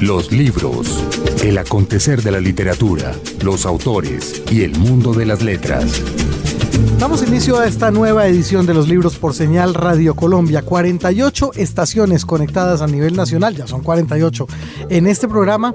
Los libros, el acontecer de la literatura, los autores y el mundo de las letras. Damos inicio a esta nueva edición de los libros por señal Radio Colombia. 48 estaciones conectadas a nivel nacional, ya son 48 en este programa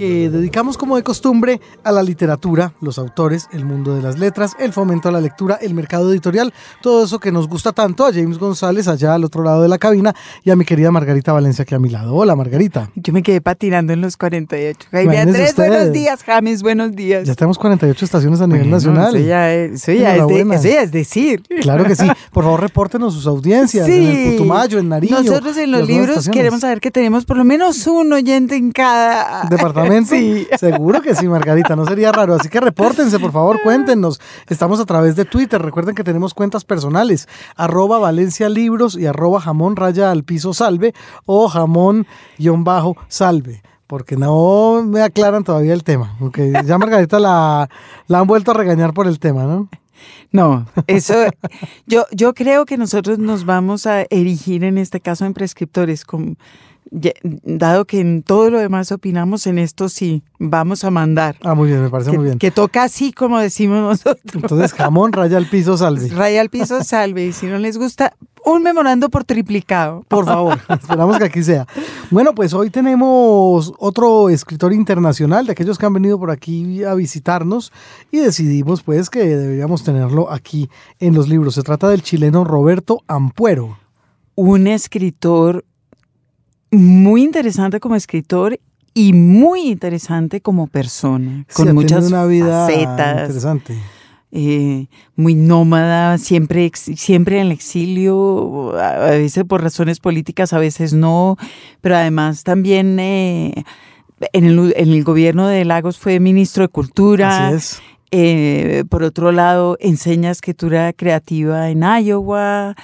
que dedicamos como de costumbre a la literatura, los autores, el mundo de las letras, el fomento a la lectura, el mercado editorial, todo eso que nos gusta tanto a James González allá al otro lado de la cabina y a mi querida Margarita Valencia aquí a mi lado. Hola Margarita. Yo me quedé patinando en los 48. Jaime Andrés, buenos días, James, buenos días. Ya tenemos 48 estaciones a nivel nacional. Eso ya, es, es, decir. Claro que sí. Por favor, repórtenos sus audiencias en el Putumayo, en Nariño. Nosotros en los libros queremos saber que tenemos por lo menos un oyente en cada departamento Sí. Seguro que sí, Margarita, no sería raro. Así que repórtense, por favor, cuéntenos. Estamos a través de Twitter. Recuerden que tenemos cuentas personales, arroba Valencia Libros y arroba jamón raya al piso salve o jamón guion bajo salve porque no me aclaran todavía el tema. Okay. Ya Margarita la, la han vuelto a regañar por el tema, ¿no? No, eso yo, yo creo que nosotros nos vamos a erigir en este caso en prescriptores con dado que en todo lo demás opinamos, en esto sí, vamos a mandar. Ah, muy bien, me parece muy bien. Que toca así como decimos nosotros. Entonces, jamón, raya al piso, salve. Raya al piso, salve. Y si no les gusta, un memorando por triplicado. Por favor, esperamos que aquí sea. Bueno, pues hoy tenemos otro escritor internacional, de aquellos que han venido por aquí a visitarnos, y decidimos pues que deberíamos tenerlo aquí en los libros. Se trata del chileno Roberto Ampuero. Un escritor muy interesante como escritor y muy interesante como persona, con muchas una vida facetas. Interesante. Eh, muy nómada, siempre, siempre en el exilio, a veces por razones políticas, a veces no, pero además también eh, en, el, en, el, gobierno de Lagos fue ministro de Cultura. Así es. Eh, por otro lado, enseña escritura creativa en Iowa.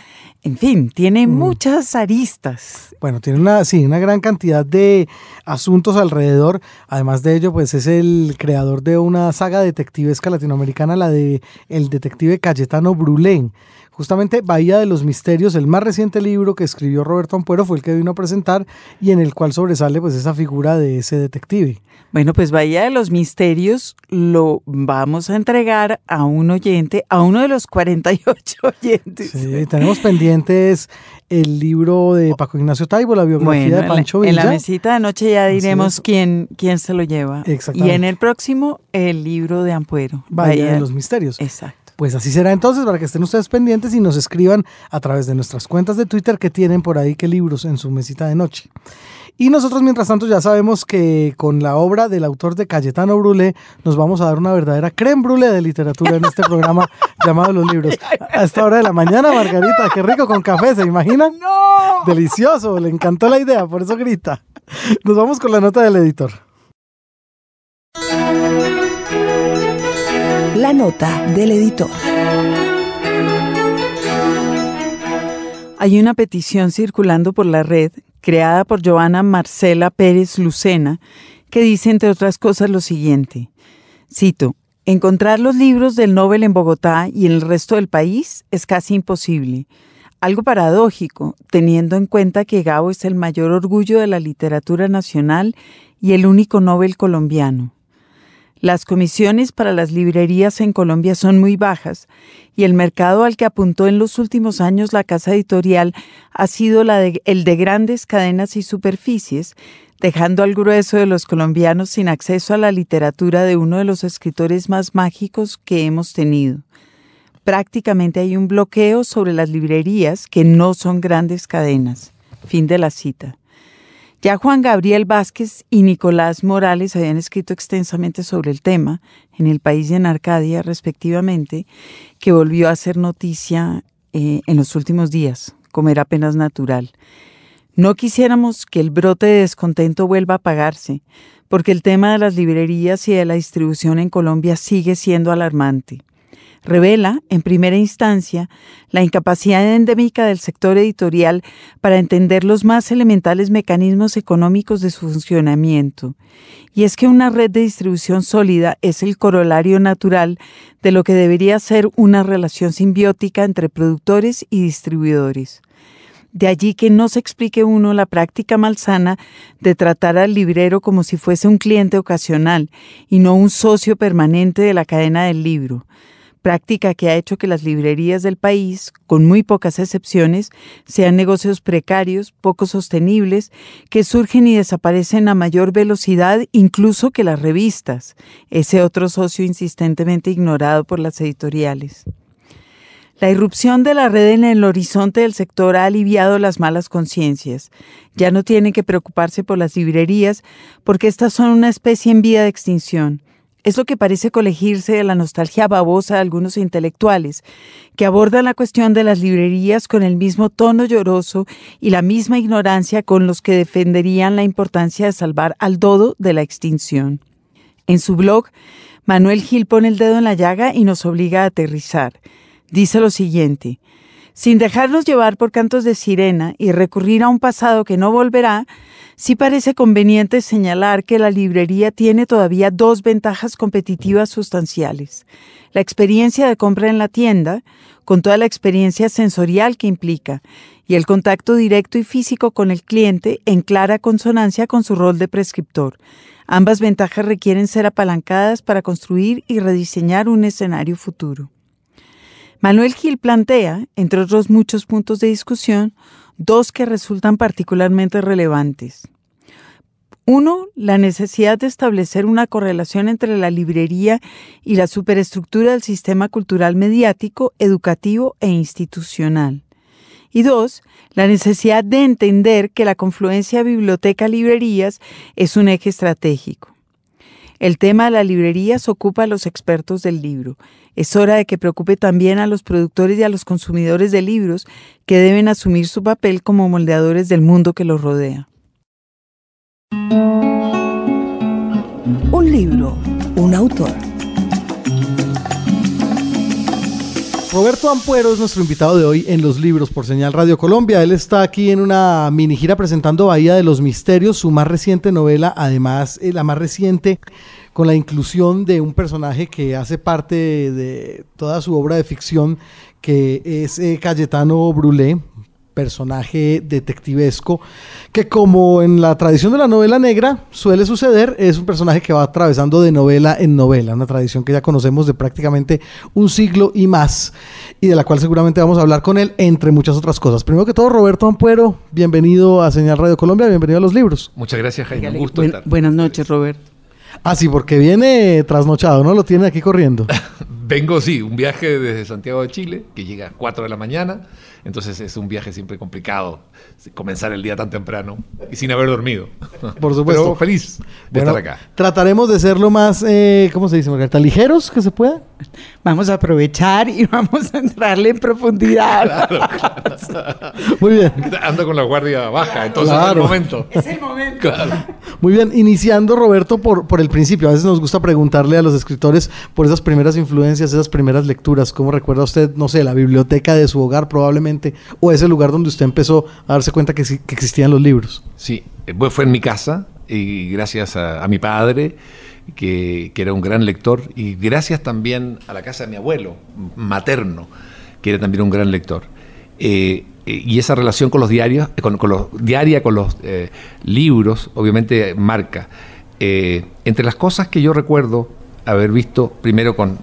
En fin, tiene mm. muchas aristas. Bueno, tiene una, sí, una gran cantidad de asuntos alrededor. Además de ello, pues es el creador de una saga detectivesca latinoamericana, la de el detective Cayetano Brulén. Justamente Bahía de los Misterios, el más reciente libro que escribió Roberto Ampuero fue el que vino a presentar y en el cual sobresale pues esa figura de ese detective. Bueno, pues Bahía de los Misterios lo vamos a entregar a un oyente, a uno de los 48 oyentes. Sí, tenemos pendientes el libro de Paco Ignacio Taibo, la biografía de Pancho Villa. En la mesita de noche ya diremos quién, quién se lo lleva. Exactamente. Y en el próximo, el libro de Ampuero. Bahía de los Misterios. Exacto. Pues así será entonces para que estén ustedes pendientes y nos escriban a través de nuestras cuentas de Twitter que tienen por ahí qué libros en su mesita de noche. Y nosotros, mientras tanto, ya sabemos que con la obra del autor de Cayetano Brulé nos vamos a dar una verdadera creme brûlée de literatura en este programa llamado Los Libros. A esta hora de la mañana, Margarita, qué rico con café, ¿se imaginan? ¡No! Delicioso, le encantó la idea, por eso grita. Nos vamos con la nota del editor. La nota del editor. Hay una petición circulando por la red, creada por Joana Marcela Pérez Lucena, que dice, entre otras cosas, lo siguiente. Cito, encontrar los libros del Nobel en Bogotá y en el resto del país es casi imposible. Algo paradójico, teniendo en cuenta que Gabo es el mayor orgullo de la literatura nacional y el único Nobel colombiano. Las comisiones para las librerías en Colombia son muy bajas y el mercado al que apuntó en los últimos años la casa editorial ha sido el de grandes cadenas y superficies, dejando al grueso de los colombianos sin acceso a la literatura de uno de los escritores más mágicos que hemos tenido. Prácticamente hay un bloqueo sobre las librerías que no son grandes cadenas. Fin de la cita. Ya Juan Gabriel Vázquez y Nicolás Morales habían escrito extensamente sobre el tema, en El País y en Arcadia, respectivamente, que volvió a ser noticia eh, en los últimos días, como era apenas natural. No quisiéramos que el brote de descontento vuelva a apagarse, porque el tema de las librerías y de la distribución en Colombia sigue siendo alarmante. Revela, en primera instancia, la incapacidad endémica del sector editorial para entender los más elementales mecanismos económicos de su funcionamiento. Y es que una red de distribución sólida es el corolario natural de lo que debería ser una relación simbiótica entre productores y distribuidores. De allí que no se explique uno la práctica malsana de tratar al librero como si fuese un cliente ocasional y no un socio permanente de la cadena del libro, práctica que ha hecho que las librerías del país, con muy pocas excepciones, sean negocios precarios, poco sostenibles, que surgen y desaparecen a mayor velocidad incluso que las revistas, ese otro socio insistentemente ignorado por las editoriales. La irrupción de la red en el horizonte del sector ha aliviado las malas conciencias. Ya no tienen que preocuparse por las librerías porque estas son una especie en vía de extinción. Es lo que parece colegirse de la nostalgia babosa de algunos intelectuales, que abordan la cuestión de las librerías con el mismo tono lloroso y la misma ignorancia con los que defenderían la importancia de salvar al dodo de la extinción. En su blog, Manuel Gil pone el dedo en la llaga y nos obliga a aterrizar dice lo siguiente, sin dejarnos llevar por cantos de sirena y recurrir a un pasado que no volverá, sí parece conveniente señalar que la librería tiene todavía dos ventajas competitivas sustanciales. La experiencia de compra en la tienda, con toda la experiencia sensorial que implica, y el contacto directo y físico con el cliente en clara consonancia con su rol de prescriptor. Ambas ventajas requieren ser apalancadas para construir y rediseñar un escenario futuro. Manuel Gil plantea, entre otros muchos puntos de discusión, dos que resultan particularmente relevantes. Uno, la necesidad de establecer una correlación entre la librería y la superestructura del sistema cultural mediático, educativo e institucional. Y dos, la necesidad de entender que la confluencia biblioteca-librerías es un eje estratégico. El tema de las librerías ocupa a los expertos del libro. Es hora de que preocupe también a los productores y a los consumidores de libros que deben asumir su papel como moldeadores del mundo que los rodea. Un libro, un autor. Roberto Ampuero es nuestro invitado de hoy en Los Libros por Señal Radio Colombia. Él está aquí en una mini gira presentando Bahía de los Misterios, su más reciente novela, además eh, la más reciente con la inclusión de un personaje que hace parte de toda su obra de ficción, que es eh, Cayetano Brulé, personaje detectivesco, que como en la tradición de la novela negra suele suceder, es un personaje que va atravesando de novela en novela, una tradición que ya conocemos de prácticamente un siglo y más, y de la cual seguramente vamos a hablar con él, entre muchas otras cosas. Primero que todo, Roberto Ampuero, bienvenido a Señal Radio Colombia, bienvenido a los libros. Muchas gracias, Jaime. Un gusto Buen- estar. buenas noches, Roberto. Ah, sí, porque viene trasnochado, ¿no? Lo tiene aquí corriendo. Vengo, sí, un viaje desde Santiago de Chile, que llega a 4 de la mañana. Entonces es un viaje siempre complicado, comenzar el día tan temprano y sin haber dormido. Por supuesto. Pero feliz de Bueno, estar acá. trataremos de ser lo más, eh, ¿cómo se dice, Margarita? ¿Ligeros que se pueda? Vamos a aprovechar y vamos a entrarle en profundidad. Muy bien. Ando con la guardia baja, entonces Claro. es el momento. es el momento. Claro. Muy bien, iniciando Roberto por, por el principio. A veces nos gusta preguntarle a los escritores por esas primeras influencias, esas primeras lecturas. ¿Cómo recuerda usted, no sé, la biblioteca de su hogar probablemente o ese lugar donde usted empezó a darse cuenta que, que existían los libros? Sí, eh, fue en mi casa y gracias a, a mi padre, que, era un gran lector, y gracias también a la casa de mi abuelo materno, que era también un gran lector. Eh, eh, y esa relación con los diarios, eh, con, los, diaria con los libros, obviamente marca. Entre las cosas que yo recuerdo haber visto, primero con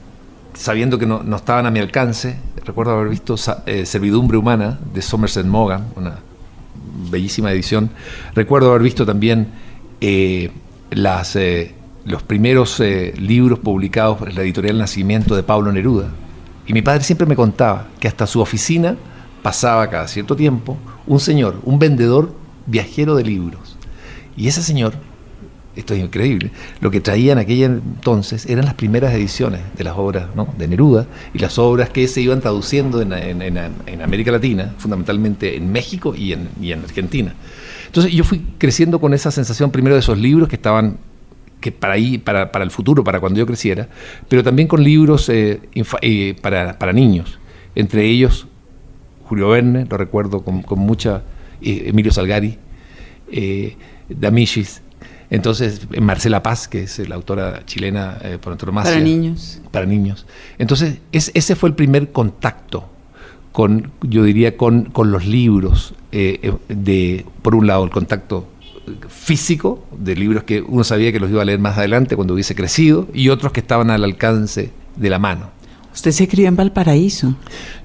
sabiendo que no, no estaban a mi alcance, recuerdo haber visto Servidumbre Humana de Somerset Maugham, una bellísima edición. Recuerdo haber visto también las, los primeros eh, libros publicados por la editorial Nacimiento de Pablo Neruda. Y mi padre siempre me contaba que hasta su oficina pasaba cada cierto tiempo un señor, un vendedor viajero de libros. Y ese señor, esto es increíble, lo que traía en aquella entonces eran las primeras ediciones de las obras ¿no? de Neruda y las obras que se iban traduciendo en, en- en- en América Latina, fundamentalmente en México y en, y en Argentina. Entonces yo fui creciendo con esa sensación primero de esos libros que estaban que para, ahí, para, para, el futuro, para cuando yo creciera, pero también con libros eh, eh, para, para, niños, entre ellos Julio Verne, lo recuerdo con, con mucha, eh, Emilio Salgari, Damichis, entonces Marcela Paz, que es la autora chilena por antonomasia. Para niños. Para niños. Entonces es, ese fue el primer contacto con, yo diría, con, con los libros, de, por un lado, el contacto físico de libros que uno sabía que los iba a leer más adelante cuando hubiese crecido y otros que estaban al alcance de la mano. ¿Usted se crió en Valparaíso?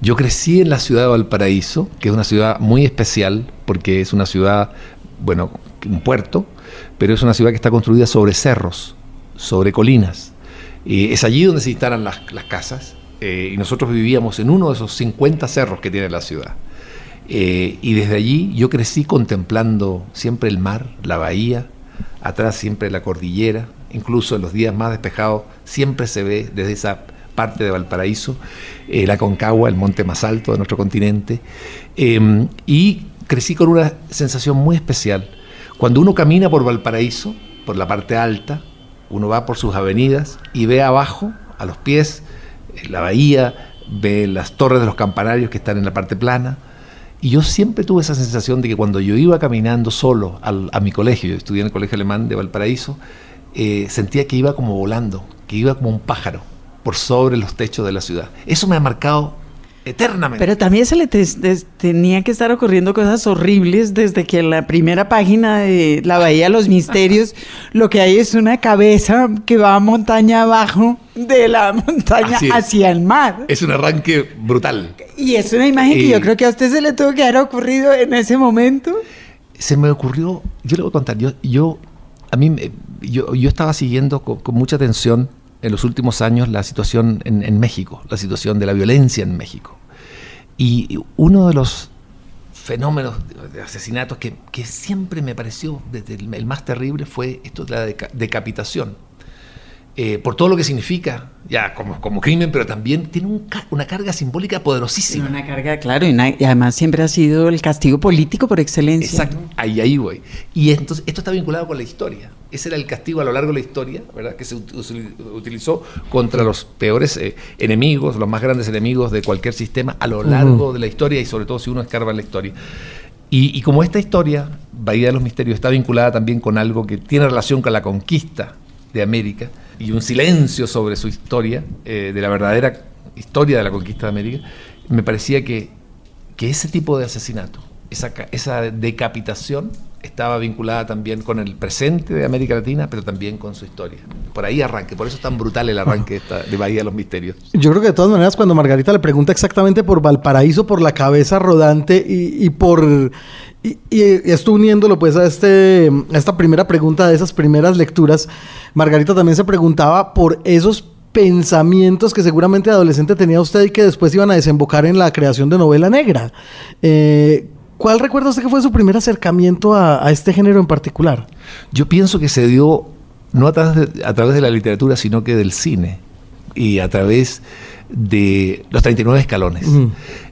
Yo crecí en la ciudad de Valparaíso, que es una ciudad muy especial porque es una ciudad, bueno, un puerto, pero es una ciudad que está construida sobre cerros, sobre colinas. Y es allí donde se instalan las, casas eh, y nosotros vivíamos en uno de esos 50 cerros que tiene la ciudad. Eh, y desde allí yo crecí contemplando siempre el mar, la bahía, atrás siempre la cordillera, incluso en los días más despejados siempre se ve desde esa parte de Valparaíso, eh, la Concagua, el monte más alto de nuestro continente, em, y crecí con una sensación muy especial. Cuando uno camina por Valparaíso, por la parte alta, uno va por sus avenidas y ve abajo, a los pies, eh, la bahía, ve las torres de los campanarios que están en la parte plana, y yo siempre tuve esa sensación de que cuando yo iba caminando solo a mi colegio, yo estudié en el Colegio Alemán de Valparaíso, eh, sentía que iba como volando, que iba como un pájaro por sobre los techos de la ciudad. Eso me ha marcado eternamente. Pero también se le tenía que estar ocurriendo cosas horribles desde que en la primera página de La Bahía de los Misterios lo que hay es una cabeza que va montaña abajo de la montaña hacia el mar. Es un arranque brutal. Y es una imagen que yo creo que a usted se le tuvo que haber ocurrido en ese momento. Se me ocurrió, yo le voy a contar, yo, yo a mí, yo, yo estaba siguiendo con, mucha atención en los últimos años la situación en, México, la situación de la violencia en México. Y uno de los fenómenos de asesinatos que, siempre me pareció el, más terrible fue esto de la decapitación. Eh, por todo lo que significa, ya como, como crimen, pero también tiene una carga simbólica poderosísima. Una carga, claro, y, además siempre ha sido el castigo político por excelencia. Exacto, ahí, ahí voy. Y entonces esto está vinculado con la historia. Ese era el castigo a lo largo de la historia, ¿verdad? Que se utilizó contra los peores eh, enemigos, los más grandes enemigos de cualquier sistema a lo largo de la historia y sobre todo si uno escarba en la historia. Y, y como esta historia, Bahía de los Misterios, está vinculada también con algo que tiene relación con la conquista de América, y un silencio sobre su historia, eh, de la verdadera historia de la conquista de América, me parecía que, que ese tipo de asesinato, esa, esa decapitación, estaba vinculada también con el presente de América Latina, pero también con su historia. Por ahí arranque, por eso es tan brutal el arranque de, Bahía de los Misterios. Yo creo que de todas maneras, cuando Margarita le pregunta exactamente por Valparaíso, por la cabeza rodante y, por... Y, y, esto uniéndolo pues a, este, a esta primera pregunta de esas primeras lecturas, Margarita también se preguntaba por esos pensamientos que seguramente de adolescente tenía usted y que después iban a desembocar en la creación de novela negra. Eh, ¿Cuál recuerda usted que fue su primer acercamiento a, este género en particular? Yo pienso que se dio no a través, de, a través de la literatura, sino que del cine y a través de los 39 escalones.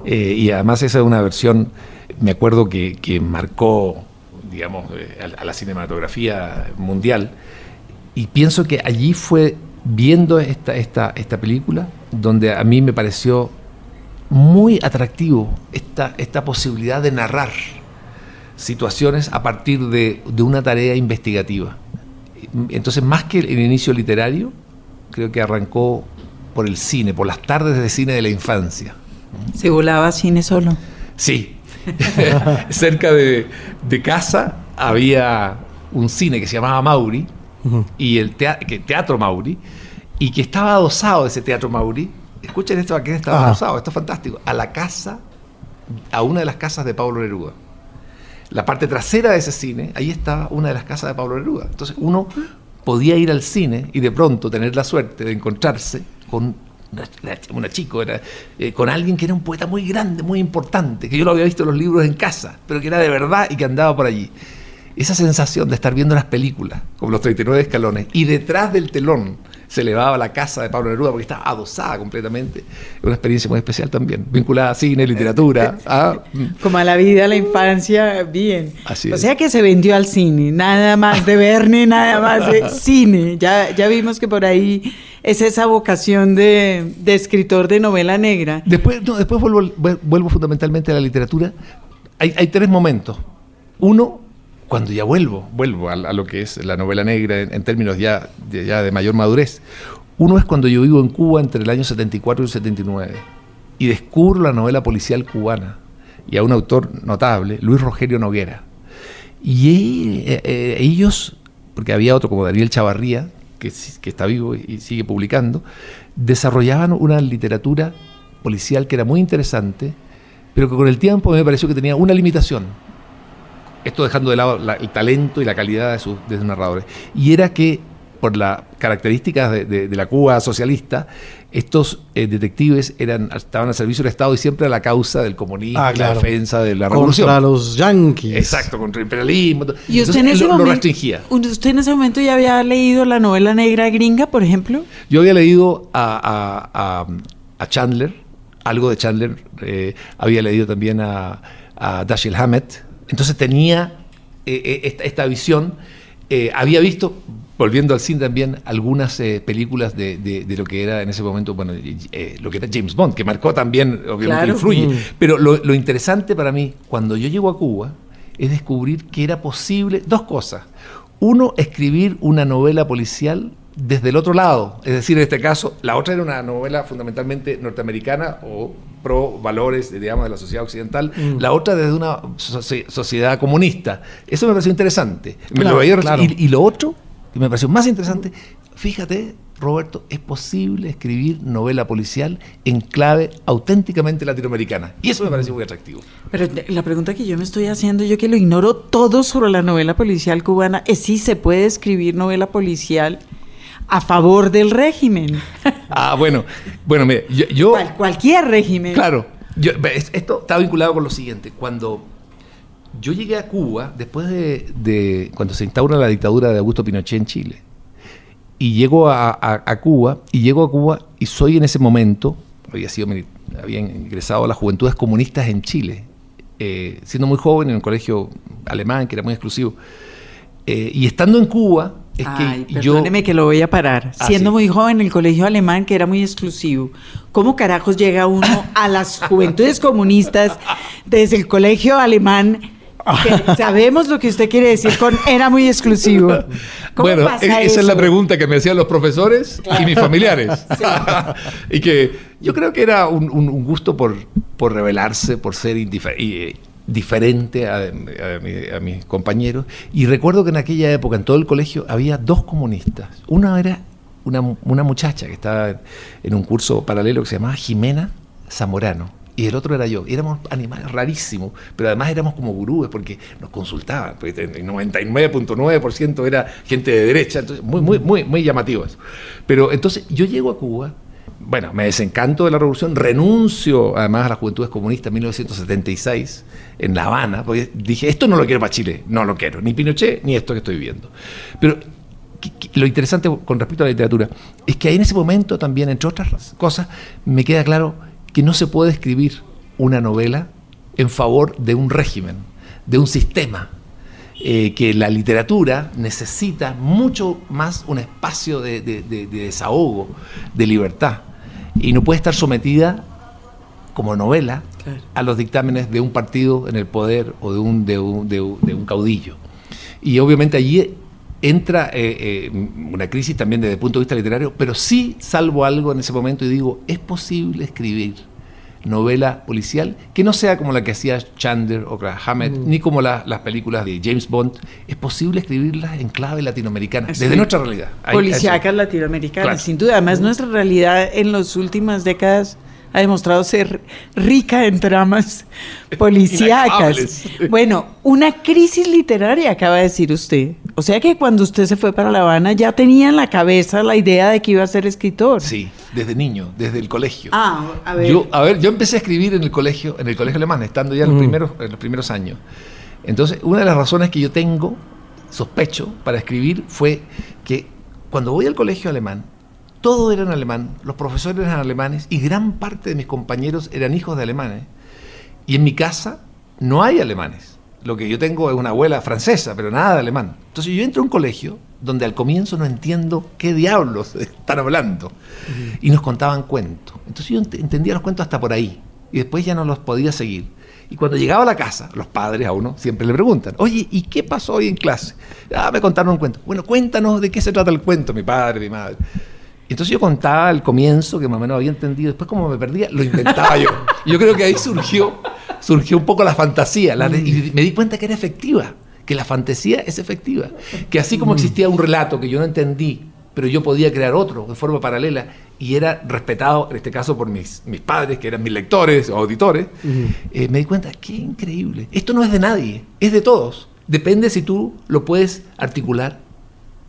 Eh, y además esa es una versión, me acuerdo que, marcó, digamos, eh, a, la cinematografía mundial. Y pienso que allí fue viendo esta, esta, esta película donde a mí me pareció muy atractivo esta, esta posibilidad de narrar situaciones a partir de, una tarea investigativa. Entonces, más que el, inicio literario, creo que arrancó por el cine, por las tardes de cine de la infancia. ¿Se volaba cine solo? Sí. Cerca de, casa había un cine que se llamaba Mauri, y el teatro Mauri, y que estaba adosado ese teatro Mauri Escuchen esto, ¿a quién estaba usado? Esto es fantástico. A la casa, a una de las casas de Pablo Neruda. La parte trasera de ese cine, ahí estaba una de las casas de Pablo Neruda. Entonces uno podía ir al cine y de pronto tener la suerte de encontrarse con una chico, era, eh, con alguien que era un poeta muy grande, muy importante, que yo lo había visto los libros en casa, pero que era de verdad y que andaba por allí. Esa sensación de estar viendo las películas, como los 39 escalones, y detrás del telón se elevaba la casa de Pablo Neruda porque estaba adosada completamente. Una experiencia muy especial también, vinculada a cine, literatura. a, Como a la vida, a la infancia, bien. Así o sea que se vendió al cine, nada más de Verne, nada más de cine. Ya, ya vimos que por ahí es esa vocación de, de escritor de novela negra. Después, no, después vuelvo, vuelvo fundamentalmente a la literatura. Hay, hay tres momentos. Uno, cuando ya vuelvo, vuelvo a, lo que es la novela negra en, términos ya de, mayor madurez. Uno es cuando yo vivo en Cuba entre el año 74 y el 79 y descubro la novela policial cubana y a un autor notable, Luis Rogerio Noguera. Y eh, eh, ellos, porque había otro como Daniel Chavarría, que está vivo y sigue publicando, desarrollaban una literatura policial que era muy interesante, pero que con el tiempo me pareció que tenía una limitación. Esto dejando de lado la- el talento y la calidad de sus, de sus narradores. Y era que, por las características de, de- de la Cuba socialista, estos eh, detectives eran, estaban al servicio del Estado y siempre a la causa del comunismo, Ah, la defensa de la revolución. Contra los yanquis. Exacto, contra el imperialismo. Y usted Entonces, en ese lo, lo momento. restringía. ¿Usted en ese momento ya había leído la novela negra gringa, por ejemplo? Yo había leído a, a- a- a Chandler, algo de Chandler, eh, había leído también a, a Dashiell Hammett, entonces tenía eh, eh, esta, esta visión, eh, había visto, volviendo al cine también, algunas eh, películas de, de- de lo que era en ese momento, bueno, lo que era James Bond, que marcó también, obviamente Claro. influye, Mm. pero lo, lo interesante para mí, cuando yo llego a Cuba, es descubrir que era posible dos cosas. Uno, escribir una novela policial desde el otro lado. Es decir, en este caso, la otra era una novela fundamentalmente norteamericana o pro valores, digamos, de la sociedad occidental. Mm. La otra desde una soci- sociedad comunista. Eso me pareció interesante. Me lo claro. y, y lo otro, que me pareció más interesante, fíjate, Roberto, es posible escribir novela policial en clave auténticamente latinoamericana. Y eso me pareció muy atractivo. Pero la pregunta que yo me estoy haciendo, yo que lo ignoro todo sobre la novela policial cubana, es si se puede escribir novela policial a favor del régimen. Ah, bueno, bueno, mire, yo, yo- Cual- cualquier régimen. claro, yo- esto está vinculado con lo siguiente. Cuando yo llegué a Cuba, después de, de- cuando se instaura la dictadura de Augusto Pinochet en Chile, y llego a, a- a Cuba, y llego a Cuba y soy en ese momento, había sido había ingresado a las juventudes comunistas en Chile, eh, siendo muy joven en un colegio alemán que era muy exclusivo. Eh, y estando en Cuba, es Ay, que yo... perdóneme que lo voy a parar. Ah, Siendo sí. muy joven, el colegio alemán, que era muy exclusivo. ¿Cómo carajos llega uno a las juventudes comunistas desde el colegio alemán? Que sabemos lo que usted quiere decir con era muy exclusivo. ¿Cómo Bueno, pasa e- esa eso? es la pregunta que me hacían los profesores y mis familiares. y que yo creo que era un, un- un gusto por, por rebelarse, por ser indife- y, eh, diferente a, a mi- a mis compañeros. Y recuerdo que en aquella época, en todo el colegio, había dos comunistas. Una era una, una muchacha que estaba en un curso paralelo que se llamaba Jimena Zamorano. Y el otro era yo. Éramos animales rarísimos, pero además éramos como gurúes porque nos consultaban. El 99.9% era gente de derecha, entonces muy, muy, muy, muy llamativo eso. Pero entonces yo llego a Cuba, bueno, me desencanto de la revolución, renuncio además a las juventudes comunistas en 1976 en La Habana, porque dije, esto no lo quiero para Chile, no lo quiero, ni Pinochet, ni esto que estoy viviendo. Pero lo interesante con respecto a la literatura es que ahí en ese momento también, entre otras cosas, me queda claro que no se puede escribir una novela en favor de un régimen, de un sistema, eh, que la literatura necesita mucho más un espacio de desahogo, de libertad, y no puede estar sometida como novela Claro. a los dictámenes de un partido en el poder o de un, de un, de un- de un caudillo. Y obviamente allí entra eh, eh, una crisis también desde el punto de vista literario, pero sí salvo algo en ese momento y digo, es posible escribir novela policial que no sea como la que hacía Chandler o Hammett, ni como la- las películas de James Bond. Es posible escribirlas en clave latinoamericana, desde Sí. nuestra realidad. Policíacas latinoamericanas, Claro. sin duda. Además, nuestra realidad en las últimas décadas ha demostrado ser rica en tramas policíacas. Bueno, una crisis literaria, acaba de decir usted. O sea que cuando usted se fue para La Habana ya tenía en la cabeza la idea de que iba a ser escritor. Sí, desde niño, desde el colegio. Ah, a ver. Yo, a ver, yo empecé a escribir en el colegio, en el colegio alemán, estando ya en los, Mm. primeros, en los primeros años. Entonces, una de las razones que yo tengo, sospecho, para escribir fue que cuando voy al colegio alemán, todo era en alemán, los profesores eran alemanes y gran parte de mis compañeros eran hijos de alemanes. Y en mi casa no hay alemanes. Lo que yo tengo es una abuela francesa, pero nada de alemán. Entonces yo entro a un colegio donde al comienzo no entiendo qué diablos están hablando. Y nos contaban cuentos. Entonces yo entendía los cuentos hasta por ahí. Y después ya no los podía seguir. Y cuando llegaba a la casa, los padres a uno siempre le preguntan, oye, ¿y qué pasó hoy en clase? Ah, me contaron un cuento. Bueno, cuéntanos de qué se trata el cuento, mi padre, mi madre. Entonces yo contaba el comienzo, que más o menos había entendido. Después, como me perdía, lo inventaba yo. Yo creo que ahí surgió, surgió un poco la fantasía. y me di cuenta que era efectiva, que la fantasía es efectiva. Que así como existía un relato que yo no entendí, pero yo podía crear otro de forma paralela y era respetado, en este caso, por mis, mis padres, que eran mis lectores o auditores, eh, me di cuenta, qué increíble. Esto no es de nadie, es de todos. Depende si tú lo puedes articular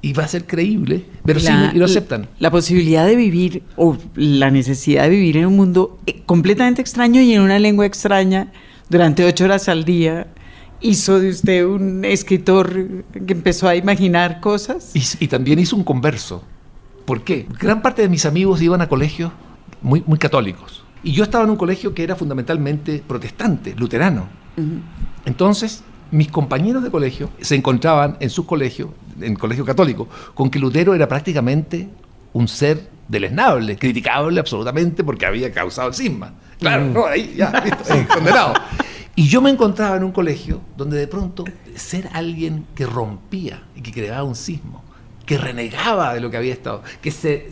y va a ser creíble, pero sí, y lo aceptan. La, posibilidad de vivir o la necesidad de vivir en un mundo eh, completamente extraño y en una lengua extraña durante ocho horas al día hizo de usted un escritor que empezó a imaginar cosas. Y, también hizo un converso. ¿Por qué? Gran parte de mis amigos iban a colegios muy, muy católicos. Y yo estaba en un colegio que era fundamentalmente protestante, luterano. Entonces, mis compañeros de colegio se encontraban en sus colegios, en colegio católico, con que Lutero era prácticamente un ser deleznable, criticable absolutamente porque había causado el cisma. Claro, mm. no, ahí ya, listo, condenado. Y yo me encontraba en un colegio donde de pronto ser alguien que rompía y que creaba un sismo, que renegaba de lo que había estado, que se,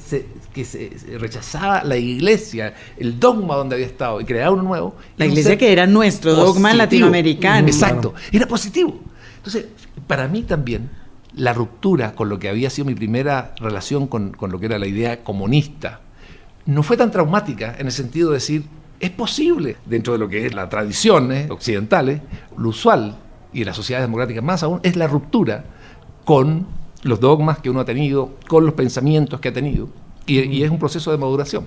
que se rechazaba la iglesia, el dogma donde había estado y creaba uno nuevo. La iglesia que era nuestro dogma latinoamericano. Exacto, era positivo. Entonces, para mí también, la ruptura con lo que había sido mi primera relación con, con lo que era la idea comunista, no fue tan traumática en el sentido de decir, es posible, dentro de lo que es la tradición occidental, occidentales, lo usual, y en las sociedades democráticas más aún, es la ruptura con los dogmas que uno ha tenido, con los pensamientos que ha tenido. Y, es un proceso de maduración.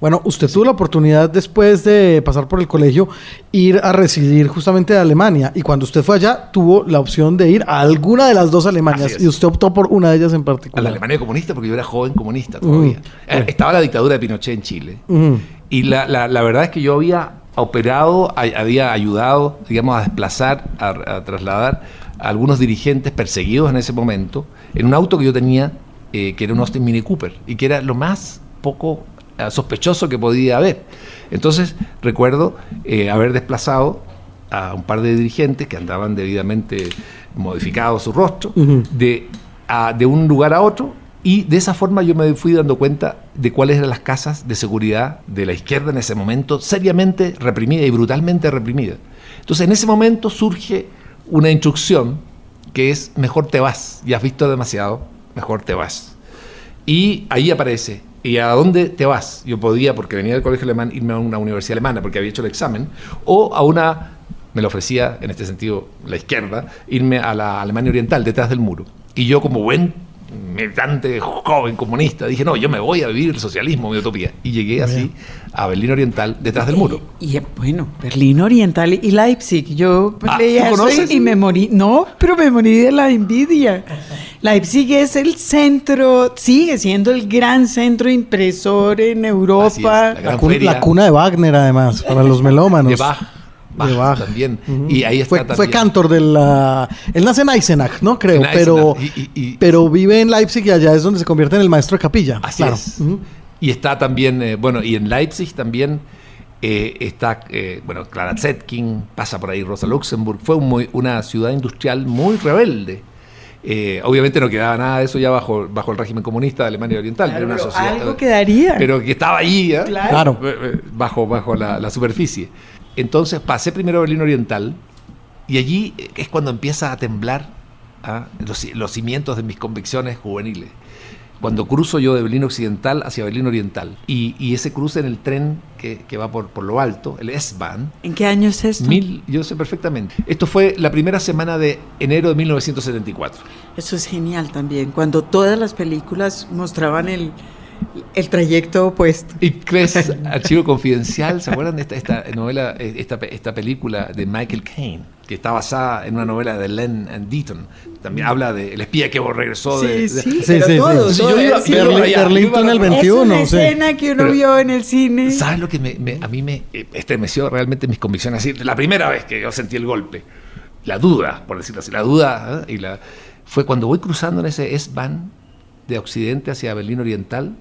Bueno, usted tuvo la oportunidad después de pasar por el colegio ir a residir justamente a Alemania. Y cuando usted fue allá tuvo la opción de ir a alguna de las dos Alemanias. Y usted optó por una de ellas en particular. A la Alemania comunista porque yo era joven comunista todavía. Eh, estaba la dictadura de Pinochet en Chile. Y la, la, verdad es que yo había operado, había ayudado, digamos, a desplazar, a trasladar a algunos dirigentes perseguidos en ese momento en un auto que yo tenía, eh, que era un Austin Mini Cooper, y que era lo más poco eh, sospechoso que podía haber. Entonces recuerdo eh, haber desplazado a un par de dirigentes que andaban debidamente modificados su rostro, de, de un lugar a otro, y de esa forma yo me fui dando cuenta de cuáles eran las casas de seguridad de la izquierda en ese momento, seriamente reprimida y brutalmente reprimida. Entonces en ese momento surge una instrucción que es mejor te vas, ya has visto demasiado, mejor te vas. Y ahí aparece, ¿y a dónde te vas? Yo podía, porque venía del colegio alemán, irme a una universidad alemana porque había hecho el examen, o a una, me lo ofrecía en este sentido la izquierda, irme a la Alemania Oriental, detrás del muro. Y yo como buen militante joven comunista, dije, no, yo me voy a vivir el socialismo, mi utopía. Y llegué así a Berlín Oriental, detrás del muro. Y, bueno, Berlín Oriental y Leipzig. Yo ah, leía eso y, me morí. No, pero me morí de la envidia. Leipzig es el centro, sigue siendo el gran centro impresor en Europa. la, cuna, de Wagner, además, para los melómanos. De también. Y ahí fue, fue cantor de la... Él nace en Eisenach, ¿no? Creo, pero, pero vive en Leipzig y allá es donde se convierte en el maestro de capilla. Así es. Y está también, eh, bueno, y en Leipzig también eh, está, eh, bueno, Clara Zetkin, pasa por ahí Rosa Luxemburg. Fue una ciudad industrial muy rebelde. obviamente no quedaba nada de eso ya bajo, bajo el régimen comunista de Alemania Oriental. pero una sociedad, algo quedaría. Pero que estaba ahí, claro. bajo, bajo la, la superficie. Entonces pasé primero a Berlín Oriental y allí es cuando empieza a temblar ¿ah? los, cimientos de mis convicciones juveniles. Cuando cruzo yo de Berlín Occidental hacia Berlín Oriental y, ese cruce en el tren que, va por, por, lo alto, el S-Bahn. ¿En qué año es esto? Mil, yo sé perfectamente. Esto fue la primera semana de enero de 1974. Eso es genial también. Cuando todas las películas mostraban el, El trayecto opuesto. Y crees Archivo Confidencial, ¿se acuerdan de esta, esta novela, esta, esta película de Michael Caine? que está basada en una novela de Len and Deaton. También habla de el espía que regresó de, Sí, sí, pero sí, todo, sí. todo, yo iba, sí, Berlín, el 21. Es una escena que uno Pero, vio en el cine. ¿Sabes lo que me, me, a mí me eh, estremeció realmente mis convicciones? Así, la primera vez que yo sentí el golpe, la duda, por decirlo así, la duda, ¿eh? y la, fue cuando voy cruzando en ese S-Bahn de Occidente hacia Berlín Oriental,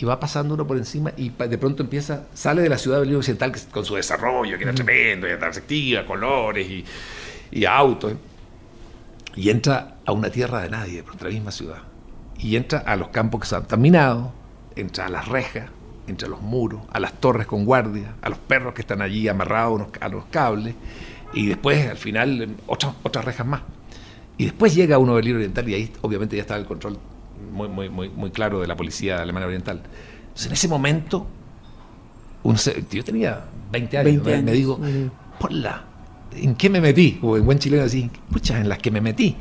y va pasando uno por encima y de pronto empieza, sale de la ciudad de Berlín Occidental con su desarrollo, que era tremendo, y atractiva, colores y, y autos, y entra a una tierra de nadie, por otra misma ciudad, y entra a los campos que están contaminados, entra a las rejas, entra a los muros, a las torres con guardia, a los perros que están allí amarrados a los cables, y después al final otras, otras rejas más. Y después llega uno del Berlín Oriental y ahí obviamente ya estaba el control muy, muy, muy, muy claro de la policía de Alemania Oriental. Entonces en ese momento, un, yo tenía 20 años, 20 me, años. me, digo, la ¿en qué me metí? O en buen chileno así, pucha, en las que me metí.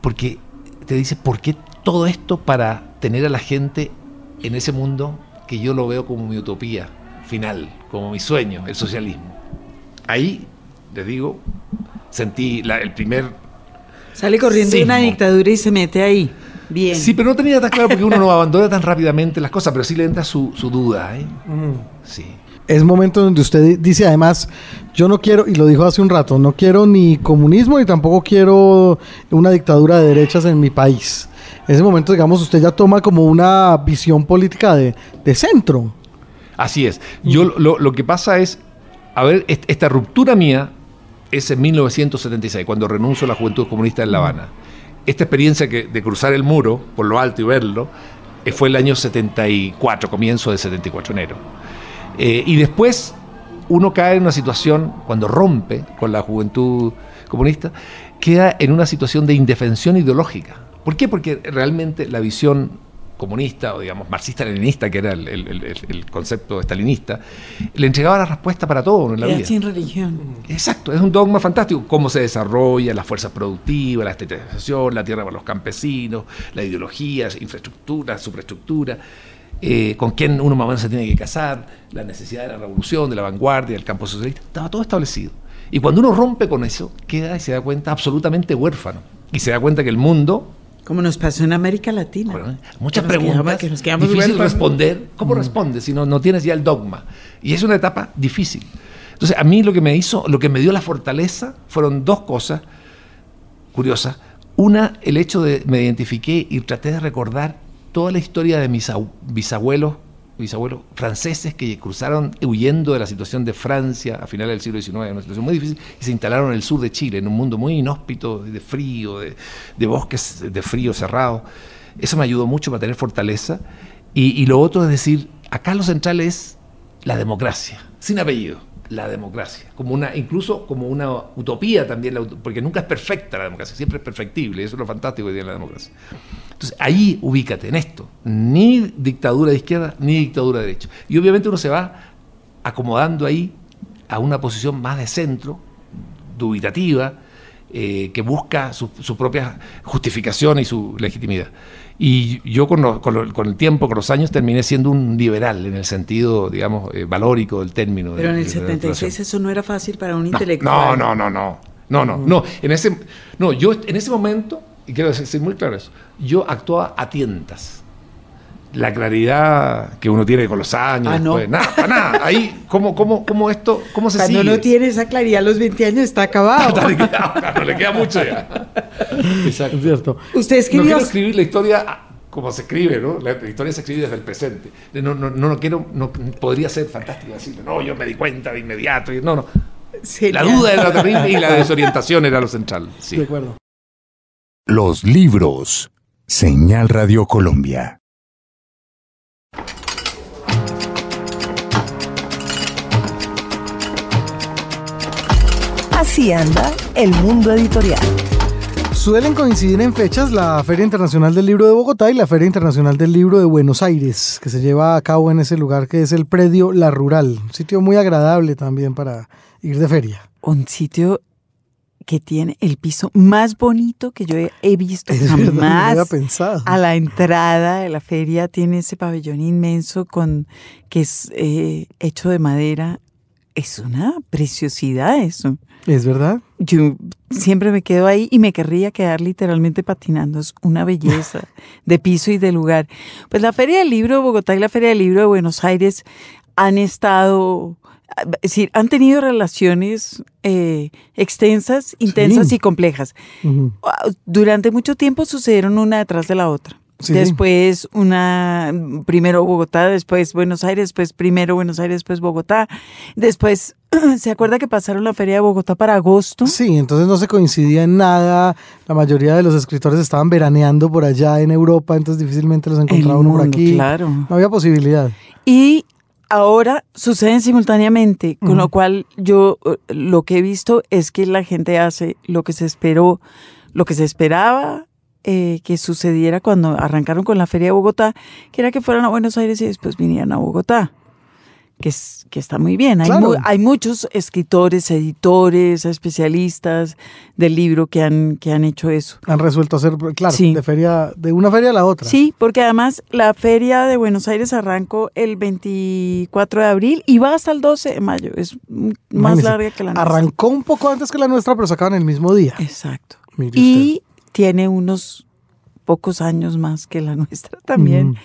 Porque te dice, ¿por qué todo esto para tener a la gente en ese mundo que yo lo veo como mi utopía final, como mi sueño, el socialismo? Ahí, les digo, sentí la, el primer Sale corriendo de una dictadura y se mete ahí. Bien. Sí, pero no tenía tan claro porque uno no abandona tan rápidamente las cosas, pero sí le entra su, su duda. ¿eh? Mm. Sí. Es momento donde usted dice además, yo no quiero, y lo dijo hace un rato, no quiero ni comunismo ni tampoco quiero una dictadura de derechas en mi país. En ese momento, digamos, usted ya toma como una visión política de, de centro. Así es. Yo lo, lo que pasa es, a ver, esta ruptura mía es en 1976, cuando renuncio a la Juventud Comunista en La Habana. Esta experiencia que, de cruzar el muro por lo alto y verlo eh, fue el año 74, comienzo de 74 enero. Eh, y después uno cae en una situación, cuando rompe con la Juventud Comunista, queda en una situación de indefensión ideológica. ¿Por qué? Porque realmente la visión comunista o digamos marxista-leninista, que era el, el, concepto estalinista, le entregaba la respuesta para todo en la Era vida. sin religión. Exacto, es un dogma fantástico. Cómo se desarrolla las fuerzas productivas, la estetización, la tierra para los campesinos, la ideología, infraestructura, superestructura. Eh, con quién uno más o menos se tiene que casar, la necesidad de la revolución, de la vanguardia, del campo socialista, estaba todo establecido. Y cuando uno rompe con eso, queda y se da cuenta absolutamente huérfano. Y se da cuenta que el mundo como nos pasó en América Latina. Bueno, muchas que preguntas. Quedamos, que nos quedamos difícil responder. ¿Cómo mm. respondes si no, no tienes ya el dogma? Y es una etapa difícil. Entonces, a mí lo que me hizo, lo que me dio la fortaleza fueron dos cosas curiosas. Una, el hecho de me identifiqué y traté de recordar toda la historia de mis bisabuelos, bisabuelos franceses que cruzaron huyendo de la situación de Francia a finales del siglo XIX, una situación muy difícil, y se instalaron en el sur de Chile, en un mundo muy inhóspito, de frío, de, bosques de frío cerrado. Eso me ayudó mucho para tener fortaleza. Y, y, lo otro es decir, acá lo central es la democracia, sin apellido, la democracia, como una, incluso como una utopía también, porque nunca es perfecta la democracia, siempre es perfectible, eso es lo fantástico de la democracia. Entonces, ahí ubícate en esto. Ni dictadura de izquierda, ni dictadura de derecha. Y obviamente uno se va acomodando ahí a una posición más de centro, dubitativa, eh, que busca su, su, propia justificación y su legitimidad. Y yo con, lo, con, lo, con, el tiempo, con los años, terminé siendo un liberal en el sentido, digamos, eh, valórico del término. Pero de, en el de 76 eso no era fácil para un no, intelectual. No, no, no, no. No, no, no. En ese, no, yo en ese momento, y quiero decir muy claro eso, yo actuaba a tientas. La claridad que uno tiene con los años, Ah, no. después, nada, para nada. Ahí, ¿cómo, cómo, cómo esto, cómo se Cuando sigue? uno tiene esa claridad a los 20 años está acabado. no, le queda, no le queda mucho ya. Exacto. Es cierto. Usted No escribió... quiero escribir la historia como se escribe, ¿no? La historia se escribe desde el presente. No, no, no, no quiero, no podría ser fantástico decirlo. No, yo me di cuenta de inmediato. y- No, no. La duda era terrible y la desorientación era lo central. Sí. De acuerdo. Los libros. Señal Radio Colombia. Así anda el mundo editorial. Suelen coincidir en fechas la Feria Internacional del Libro de Bogotá y la Feria Internacional del Libro de Buenos Aires, que se lleva a cabo en ese lugar que es el predio La Rural, un sitio muy agradable también para ir de feria. Un sitio que tiene el piso más bonito que yo he- visto Es verdad, no lo jamás. había pensado. A la entrada de la feria tiene ese pabellón inmenso con que es eh, hecho de madera. Es una preciosidad eso. ¿Es verdad? Yo siempre me quedo ahí y me querría quedar literalmente patinando. Es una belleza de piso y de lugar. Pues la Feria del Libro de Bogotá y la Feria del Libro de Buenos Aires han estado, es decir, han tenido relaciones eh, extensas, intensas Sí. y complejas. Ujú. Durante mucho tiempo sucedieron una detrás de la otra. Sí. Después una, primero Bogotá, después Buenos Aires, después primero Buenos Aires, después Bogotá. Después, ¿se acuerda que pasaron la feria de Bogotá para agosto? Sí, entonces no se coincidía en nada. La mayoría de los escritores estaban veraneando por allá en Europa, entonces difícilmente los encontraba uno por aquí. claro. No había posibilidad. Y ahora suceden simultáneamente, con lo cual yo eh, lo que he visto es que la gente hace lo que se esperó, lo que se esperaba eh, que sucediera cuando arrancaron con la Feria de Bogotá, que era que fueran a Buenos Aires y después vinieran a Bogotá. Que, es, que está muy bien. Hay, Claro. mu- hay muchos escritores, editores, especialistas del libro que han, que han hecho eso. Han resuelto hacer, claro, Sí. de feria, de una feria a la otra. Sí, porque además la feria de Buenos Aires arrancó el 24 de abril y va hasta el 12 de mayo. Es más Imagínese, larga que la nuestra. Arrancó un poco antes que la nuestra, pero sacaban el mismo día. Exacto. Mire Y tiene unos pocos años más que la nuestra también.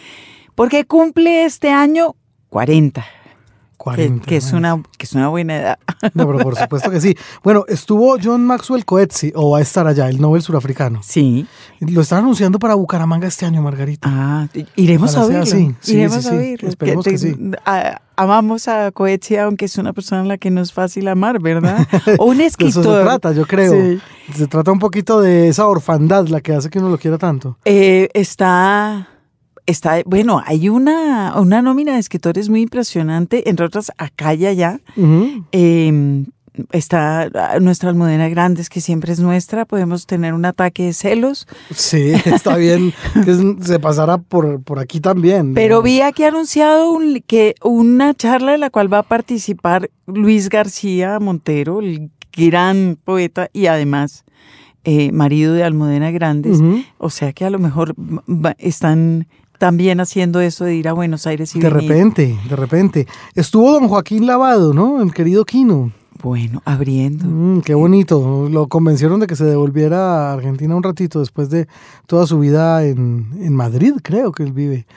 Porque cumple este año 40, que, 40. que es una, que es una buena edad. No, pero por supuesto que sí. Bueno, estuvo John Maxwell Coetzee, o va a estar allá, el Nobel surafricano. Sí. Lo están anunciando para Bucaramanga este año, Margarita. Ah, iremos a así. Sí, iremos sí, a oírlo. Esperemos que sí. a- amamos a Coetzee, aunque es una persona a la que no es fácil amar, ¿verdad? O un escritor. eso se trata, yo creo. Sí. Se trata un poquito de esa orfandad la que hace que uno lo quiera tanto. Eh, está, está, bueno, hay una, una nómina de escritores muy impresionante, entre otras acá y allá. Eh, está ah, nuestra almudena Grandes, que siempre es nuestra. Podemos tener un ataque de celos. Sí, está bien que se pasara por, por aquí también. Pero vi aquí anunciado un- que una charla en la cual va a participar Luis García Montero, el gran poeta y además eh, marido de Almudena Grandes. O sea que a lo mejor están también haciendo eso de ir a Buenos Aires y De venir. repente, de repente. Estuvo don Joaquín Lavado, ¿no? El querido Quino. Bueno, abriendo. Mm, qué bonito. Lo convencieron de que se devolviera a Argentina un ratito después de toda su vida en, en Madrid, creo que él vive.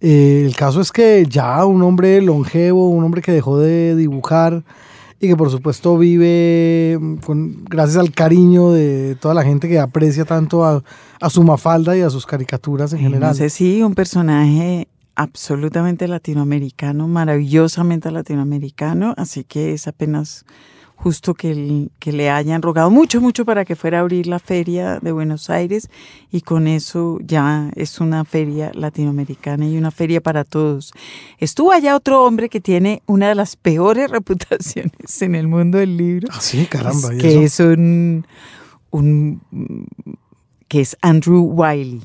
Eh, el caso es que ya un hombre longevo, un hombre que dejó de dibujar y que por supuesto vive mm, con, gracias al cariño de toda la gente que aprecia tanto a, a su mafalda y a sus caricaturas en general. No sé si un personaje absolutamente latinoamericano, maravillosamente latinoamericano, así que es apenas justo que, le hayan rogado mucho, mucho para que fuera a abrir la feria de Buenos Aires y con eso ya es una feria latinoamericana y una feria para todos. Estuvo allá otro hombre que tiene una de las peores reputaciones en el mundo del libro, Ah, sí, caramba. es ¿y que eso? es un, un que es Andrew Wiley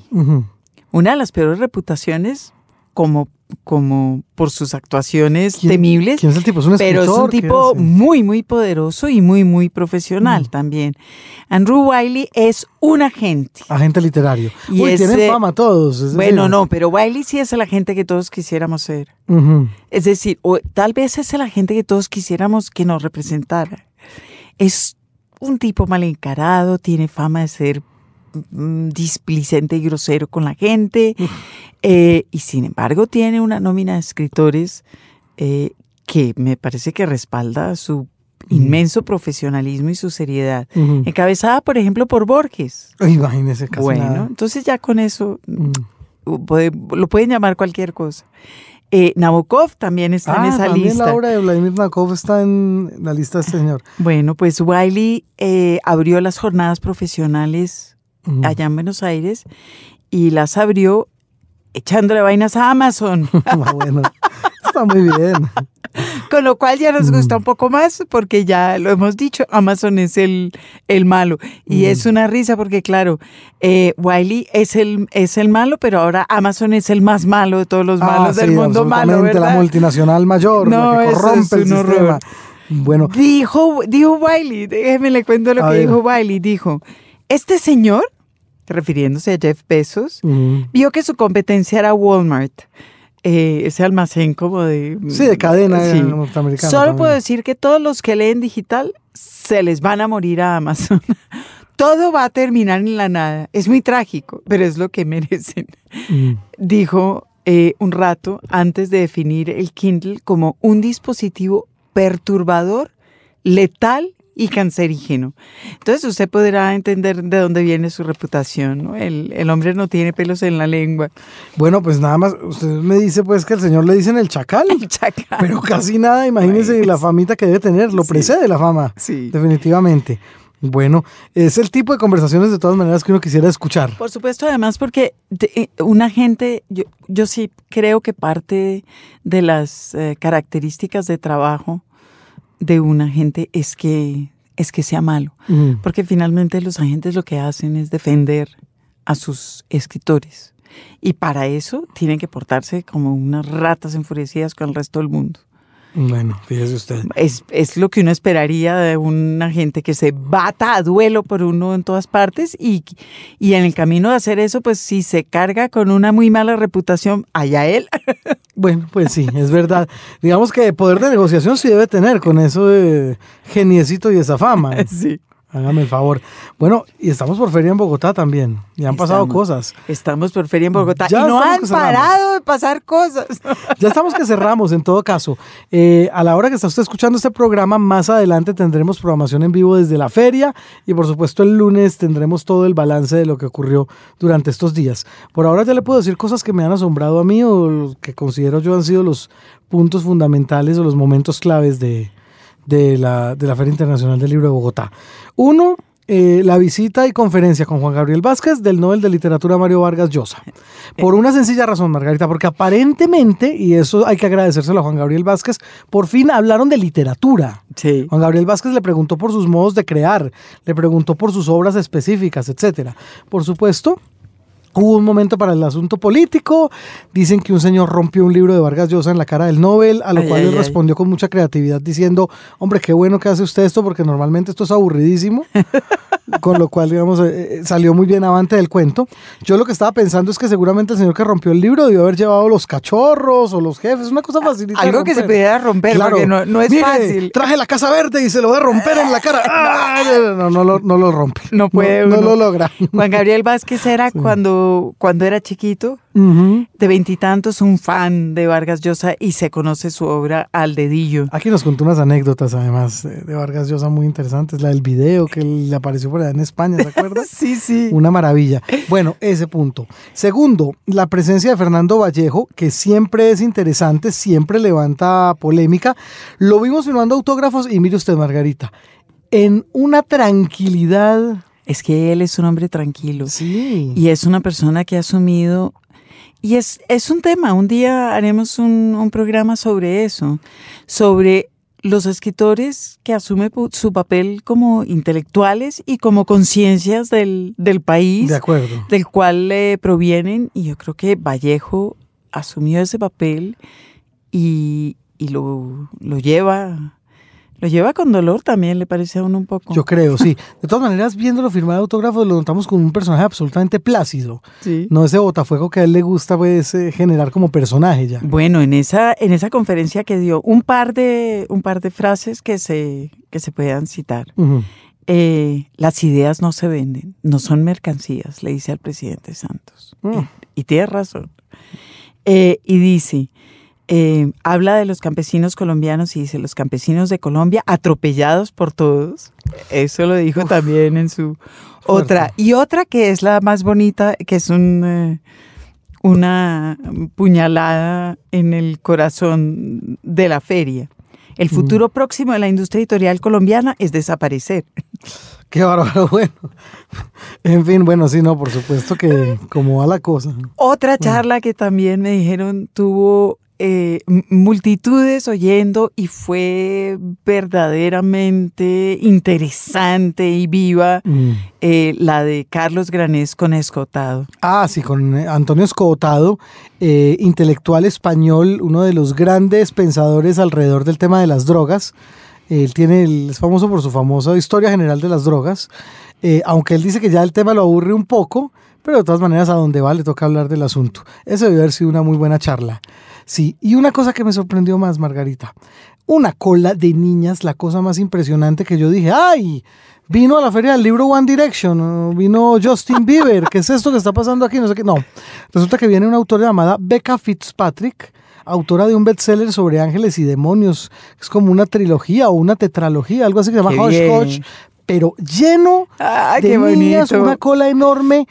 una de las peores reputaciones como, como por sus actuaciones ¿Quién- temibles, ¿Quién es el tipo? Es un pero es un escritor, ¿qué tipo muy, muy poderoso y muy, muy profesional Mm. también. Andrew Wiley es un agente. Agente literario. Y Uy, tienen ese- fama todos. es Bueno, decir. no, pero Wiley sí es el agente que todos quisiéramos ser. Es decir, o tal vez es el agente que todos quisiéramos que nos representara. Es un tipo mal encarado, tiene fama de ser displicente y grosero con la gente, eh, y sin embargo tiene una nómina de escritores eh, que me parece que respalda su inmenso profesionalismo y su seriedad. Encabezada, por ejemplo, por Borges. Imagínese casi bueno, nada. entonces ya con eso Mm. puede- lo pueden llamar cualquier cosa. Eh, Nabokov también está en Ah, esa también lista. la obra de Vladimir Nabokov está en la lista señor. Bueno, pues Wiley eh, abrió las jornadas profesionales Ujú. allá en Buenos Aires y las abrió echándole vainas a Amazon, Ah, bueno, está muy bien. con lo cual ya nos gusta Mm. un poco más porque ya lo hemos dicho, Amazon es el, el malo y Mm. es una risa porque claro, eh, Wiley es el, es el malo, pero ahora Amazon es el más malo de todos los malos Ah, del sí, mundo malo, ¿verdad? La multinacional mayor, No, la que corrompe es el sistema. Bueno, Dijo, dijo Wiley, déjeme le cuento lo A que ver. dijo Wiley. Dijo, este señor, refiriéndose a Jeff Bezos, mm, vio que su competencia era Walmart. eh, ese almacén como de... sí, de cadena Sí. norteamericana. Solo también. puedo decir que todos los que leen digital se les van a morir a Amazon. Todo va a terminar en la nada. Es muy trágico, pero es lo que merecen. Mm. Dijo eh, un rato antes de definir el Kindle como un dispositivo perturbador, letal y cancerígeno. Entonces usted podrá entender de dónde viene su reputación. ¿no? El, el hombre no tiene pelos en la lengua. Bueno, pues nada más, usted me dice pues que el señor le dicen el chacal. Chacal. Pero casi nada, imagínese Pues, la famita que debe tener, lo sí. precede la fama, Sí. definitivamente. Bueno, es el tipo de conversaciones de todas maneras que uno quisiera escuchar. Por supuesto, además, porque eh, una gente, yo, yo sí creo que parte de las eh, características de trabajo de un agente es que, es que sea malo. Mm. Porque finalmente los agentes lo que hacen es defender a sus escritores. Y para eso tienen que portarse como unas ratas enfurecidas con el resto del mundo. Bueno, fíjese usted. Es, es lo que uno esperaría de un agente que se bata a duelo por uno en todas partes y, y en el camino de hacer eso, pues si se carga con una muy mala reputación, allá él. Bueno, pues sí, es verdad. Digamos que poder de negociación sí debe tener con eso de geniecito y esa fama. sí. Hágame el favor. Bueno, y estamos por feria en Bogotá también. Y han pasado cosas. Estamos por feria en Bogotá Ya y no han parado de pasar cosas. Ya estamos que cerramos en todo caso. Eh, a la hora que está usted escuchando este programa, más adelante tendremos programación en vivo desde la feria y por supuesto el lunes tendremos todo el balance de lo que ocurrió durante estos días. Por ahora ya le puedo decir cosas que me han asombrado a mí o que considero yo han sido los puntos fundamentales o los momentos claves de, de, la, de la Feria Internacional del Libro de Bogotá. Uno, eh, la visita y conferencia con Juan Gabriel Vázquez del Nobel de Literatura Mario Vargas Llosa. Por una sencilla razón, Margarita, porque aparentemente, y eso hay que agradecérselo a Juan Gabriel Vázquez, por fin hablaron de literatura. Sí. Juan Gabriel Vázquez le preguntó por sus modos de crear, le preguntó por sus obras específicas, etcétera. Por supuesto, hubo un momento para el asunto político. Dicen que un señor rompió un libro de Vargas Llosa en la cara del Nobel, a lo Ay, cual él ay. respondió con mucha creatividad diciendo, hombre, qué bueno que hace usted esto porque normalmente esto es aburridísimo. con lo cual, digamos, eh, eh, salió muy bien avante del cuento. Yo lo que estaba pensando es que seguramente el señor que rompió el libro debió haber llevado los cachorros o los jefes, una cosa facilita. de Algo que se pudiera romper, Claro. porque no, no es Mire, fácil. Traje la casa verde y se lo voy a romper en la cara. ¡Ah! No, no, lo, no lo rompe. No puede No, uno. lo logra. Juan Gabriel Vázquez era cuando, cuando era chiquito, de veintitantos, un fan de Vargas Llosa y se conoce su obra al dedillo. Aquí nos contó unas anécdotas, además, de Vargas Llosa muy interesantes. La del video que le apareció por allá en España, ¿se acuerda? Sí, sí. Una maravilla. Bueno, ese punto. Segundo, la presencia de Fernando Vallejo, que siempre es interesante, siempre levanta polémica. Lo vimos firmando autógrafos y mire usted, Margarita, en una tranquilidad. Es que él es un hombre tranquilo. Sí. Y es una persona que ha asumido, y es, es un tema, un día haremos un, un programa sobre eso, sobre los escritores que asumen su papel como intelectuales y como conciencias del, del país de acuerdo. del cual eh, provienen, y yo creo que Vallejo asumió ese papel y, y lo, lo lleva, lo lleva con dolor también, le parece a uno un poco. Yo creo, sí. De todas maneras, viéndolo firmar autógrafos, lo notamos como un personaje absolutamente plácido. Sí. No ese botafuego que a él le gusta pues, eh, generar como personaje ya. Bueno, en esa, en esa conferencia que dio, un par de, un par de frases que se, que se puedan citar. Eh, las ideas no se venden, no son mercancías, le dice al presidente Santos. Mm. Y, y tiene razón. Eh, y dice, eh, habla de los campesinos colombianos y dice, los campesinos de Colombia atropellados por todos. Eso lo dijo también en su otra. Y otra que es la más bonita, que es un, eh, una puñalada en el corazón de la feria. El futuro próximo de la industria editorial colombiana es desaparecer. Qué bárbaro, bueno. En fin, bueno, sí, no, por supuesto que como va la cosa. Otra charla que también me dijeron tuvo eh, multitudes oyendo y fue verdaderamente interesante y viva Mm. eh, la de Carlos Granés con Escotado. Ah, sí, con eh, Antonio Escotado, eh, intelectual español, uno de los grandes pensadores alrededor del tema de las drogas. Él tiene, el, es famoso por su famosa historia general de las drogas, aunque él dice que ya el tema lo aburre un poco, pero de todas maneras a donde va le toca hablar del asunto. Eso debe haber sido una muy buena charla. Sí, y una cosa que me sorprendió más, Margarita, una cola de niñas, la cosa más impresionante que yo dije, ¡ay! Vino a la feria del libro One Direction, vino Justin Bieber, ¿qué es esto que está pasando aquí? No sé qué. No, resulta que viene una autora llamada Becca Fitzpatrick, autora de un bestseller sobre ángeles y demonios. Es como una trilogía o una tetralogía, algo así que se llama Hush, pero lleno de niñas, una cola enorme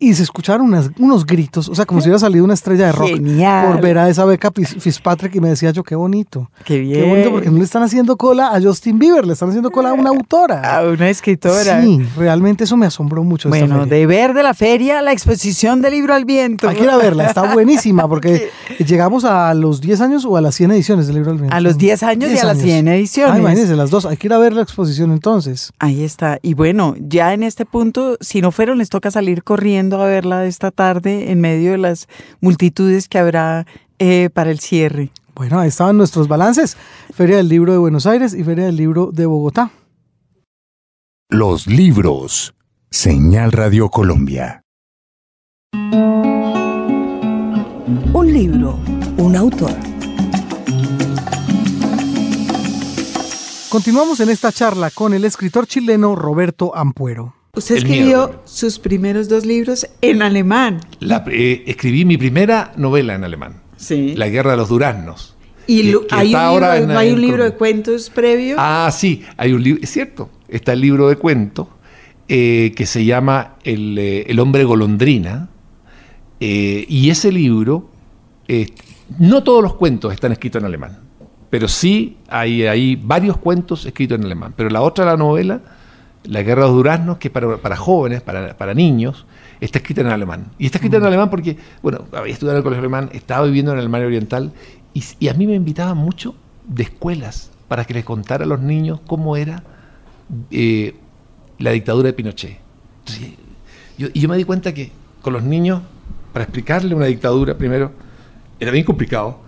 y se escucharon unos gritos, o sea, como si hubiera salido una estrella de rock Genial. por ver a esa beca Fitzpatrick y me decía yo, qué bonito. Qué bien. Qué bonito porque no le están haciendo cola a Justin Bieber, le están haciendo cola a una autora. A una escritora. Sí, realmente eso me asombró mucho. Bueno, de ver de la feria la exposición del libro al viento. Hay que ir a verla, está buenísima porque llegamos a los 10 años o a las 100 ediciones del libro del viento. A los 10 años y a las 100 ediciones. Ah, imagínense, las dos. Hay que ir a ver la exposición entonces. Ahí está. Y bueno, ya en este punto, si no fueron, les toca salir corriendo a verla esta tarde en medio de las multitudes que habrá eh, para el cierre. Bueno, ahí estaban nuestros balances. Feria del Libro de Buenos Aires y Feria del Libro de Bogotá. Los libros. Señal Radio Colombia. Un libro, un autor. Continuamos en esta charla con el escritor chileno Roberto Ampuero. Usted El escribió miedo. sus primeros dos libros en alemán. La- eh, escribí mi primera novela en alemán, Sí. La Guerra de los Duraznos. y que- lo- que hay, un libro, ahora en- ¿no hay un libro de cuentos previo. Ah, sí, hay un libro, es cierto, está el libro de cuentos eh, que se llama El, eh, El hombre golondrina. eh, y ese libro, no todos los cuentos están escritos en alemán, pero sí hay, hay varios cuentos escritos en alemán. Pero la otra, la novela, La Guerra de los Duraznos, que es para, para jóvenes, para, para niños, está escrita en alemán. Y está escrita en alemán porque, bueno, había estudiado en el colegio alemán, estaba viviendo en Alemania Oriental, y, y a mí me invitaban mucho de escuelas para que les contara a los niños cómo era eh, la dictadura de Pinochet. Entonces, yo, y yo me di cuenta que con los niños, para explicarle una dictadura, primero, era bien complicado.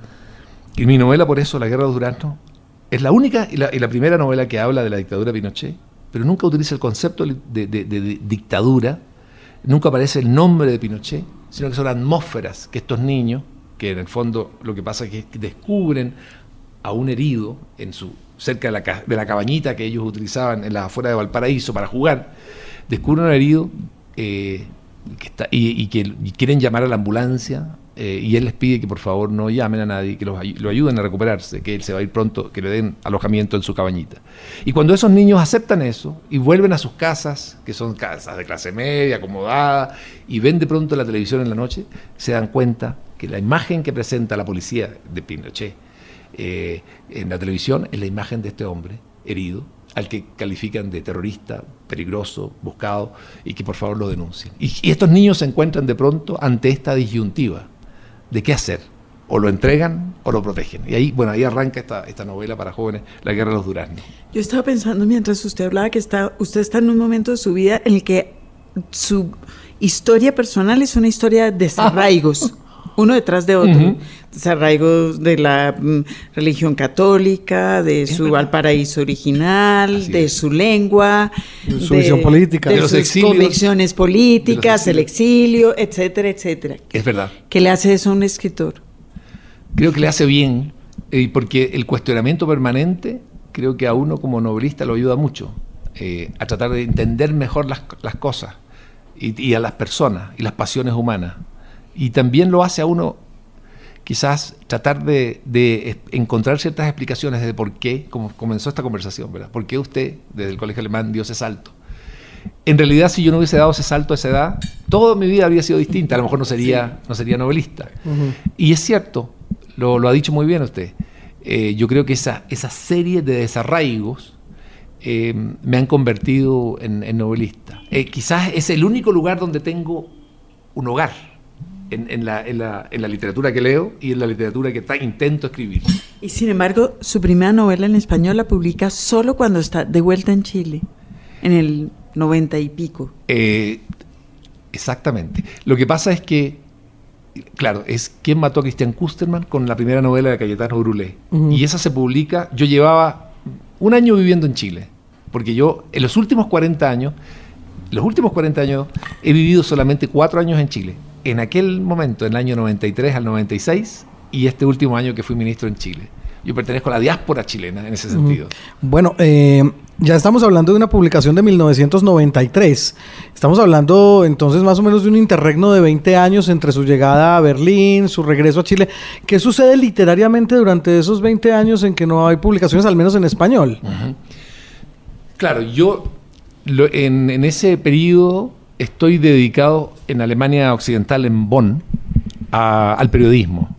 Y mi novela, por eso, La Guerra de los Duraznos, es la única y la, y la primera novela que habla de la dictadura de Pinochet, pero nunca utiliza el concepto de, dictadura, nunca aparece el nombre de Pinochet, sino que son atmósferas que estos niños, que en el fondo lo que pasa es que descubren a un herido en su cerca de la, de la cabañita que ellos utilizaban en las afueras de Valparaíso para jugar, descubren a un herido eh, y que y quieren llamar a la ambulancia eh, y él les pide que por favor no llamen a nadie, que los lo ayuden a recuperarse, que él se va a ir pronto, que le den alojamiento en su cabañita. Y cuando esos niños aceptan eso y vuelven a sus casas, que son casas de clase media, acomodadas, y ven de pronto la televisión en la noche, se dan cuenta que la imagen que presenta la policía de Pinochet eh, en la televisión es la imagen de este hombre herido, al que califican de terrorista, peligroso, buscado, y que por favor lo denuncien. Y estos niños se encuentran de pronto ante esta disyuntiva de qué hacer. O lo entregan o lo protegen. Y ahí, bueno, ahí arranca esta, esta novela para jóvenes, La Guerra de los Duraznos. Yo estaba pensando mientras usted hablaba que está, usted está en un momento de su vida en el que su historia personal es una historia de desarraigos, uno detrás de otro. Ujú. Desarraigos de la mm, religión católica, de su verdad. Valparaíso original, Así de es. su lengua, De su visión política. de, De los sus exilios. convicciones políticas, De el exilio, etcétera, etcétera. Es verdad. ¿Qué le hace eso a un escritor? Creo que le hace bien, eh, porque el cuestionamiento permanente creo que a uno como novelista lo ayuda mucho, eh, a tratar de entender mejor las, las cosas y, y a las personas y las pasiones humanas. Y también lo hace a uno quizás tratar de, encontrar ciertas explicaciones de por qué, como comenzó esta conversación, ¿verdad? ¿Por qué usted, desde el colegio alemán, dio ese salto? En realidad, si yo no hubiese dado ese salto a esa edad, toda mi vida habría sido distinta. A lo mejor no sería, no sería novelista. Y es cierto, lo, lo ha dicho muy bien usted. Eh, yo creo que esa, esa serie de desarraigos eh, me han convertido en, en novelista. Eh, quizás es el único lugar donde tengo un hogar en, en la, en la- en la literatura que leo y en la literatura que ta- intento escribir. Y sin embargo, su primera novela en español la publica solo cuando está de vuelta en Chile, en el noventa y pico. Eh, exactamente. Lo que pasa es que, claro, es ¿Quién mató a Christian Kusterman? con la primera novela de Cayetano Brulé. Ujú. Y esa se publica, yo llevaba un año viviendo en Chile, porque yo en los últimos 40 años, los últimos 40 años he vivido solamente cuatro años en Chile. En aquel momento, en el año 93 al 96, y este último año que fui ministro en Chile. Yo pertenezco a la diáspora chilena en ese sentido. Bueno, eh, ya estamos hablando de una publicación de 1993. Estamos hablando entonces más o menos de un interregno de 20 años entre su llegada a Berlín, su regreso a Chile. ¿Qué sucede literariamente durante esos 20 años en que no hay publicaciones, al menos en español? Claro, yo en, en, ese periodo estoy dedicado en Alemania Occidental, en Bonn, a, al periodismo,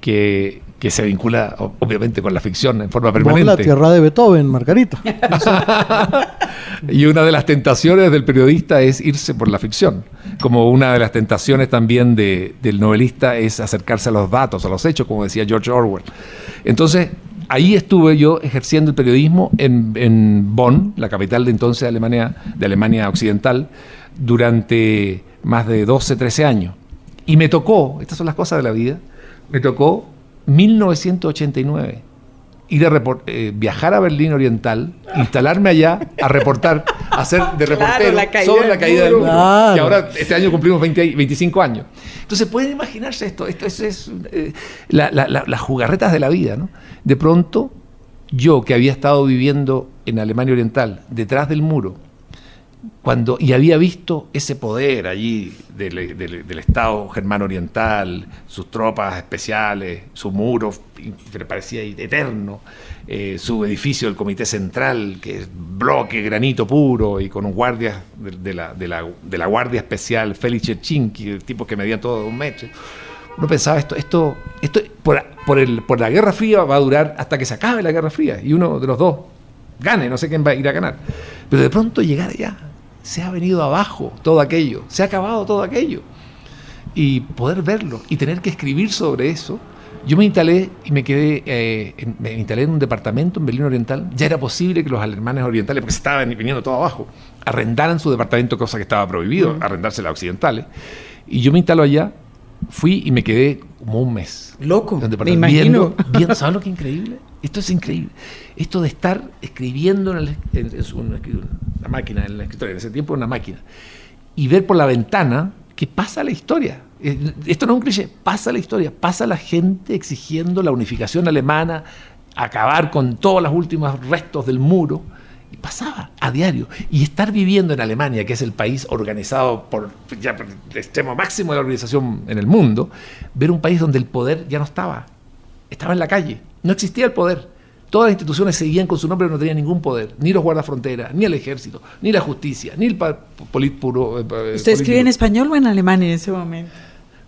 que que se vincula obviamente con la ficción en forma permanente. la tierra de Beethoven, Margarita. y una de las tentaciones del periodista es irse por la ficción, como una de las tentaciones también del novelista es acercarse a los datos, a los hechos, como decía George Orwell. Entonces, ahí estuve yo ejerciendo el periodismo en, en Bonn, la capital de entonces de Alemania, de Alemania Occidental, durante más de 12, 13 años. Y me tocó, estas son las cosas de la vida, me tocó 1989 ir a eh, viajar a Berlín Oriental, instalarme allá a reportar, a hacer de reportero sobre la caída del muro. Que ahora este año cumplimos 25 años. Entonces pueden imaginarse esto, esto es, eh, las jugarretas de la vida. ¿no? De pronto, yo que había estado viviendo en Alemania Oriental, detrás del muro, cuando, y había visto ese poder allí del, Estado germano oriental, sus tropas especiales, su muro, que parecía eterno, eh, su edificio del Comité Central, que es bloque, granito puro, y con un guardia de, la, de la, Guardia Especial, Félix Cherchinki, tipo que medía todo un metro. Uno pensaba, esto, esto, esto por, por, el, por la Guerra Fría va a durar hasta que se acabe la Guerra Fría, y uno de los dos gane, no sé quién va a ir a ganar. Pero de pronto llegar allá se ha venido abajo todo aquello, se ha acabado todo aquello. Y poder verlo y tener que escribir sobre eso. Yo me instalé y me quedé, eh, me instalé en un departamento en Berlín Oriental. Ya era posible que los alemanes orientales, porque se estaban viniendo todo abajo, arrendaran su departamento, cosa que estaba prohibido, arrendársela a occidentales. Y yo me instaló allá, fui y me quedé como un mes. Loco, me imagino. Viendo, ¿Sabes lo que es increíble? Esto es increíble. Esto de estar escribiendo en, una, máquina, en la escritorio, en ese tiempo una máquina, y ver por la ventana que pasa la historia. Eh, esto no es un cliché, pasa la historia, pasa la gente exigiendo la unificación alemana, acabar con todos los últimos restos del muro. Y pasaba a diario. Y estar viviendo en Alemania, que es el país organizado por, ya por el extremo máximo de la organización en el mundo, ver un país donde el poder ya no estaba, estaba en la calle no existía el poder. Todas las instituciones seguían con su nombre, pero no tenían ningún poder. Ni los guardafronteras, ni el ejército, ni la justicia, ni el politpuro. Eh, ¿Usted escribe en español o en alemán en ese momento?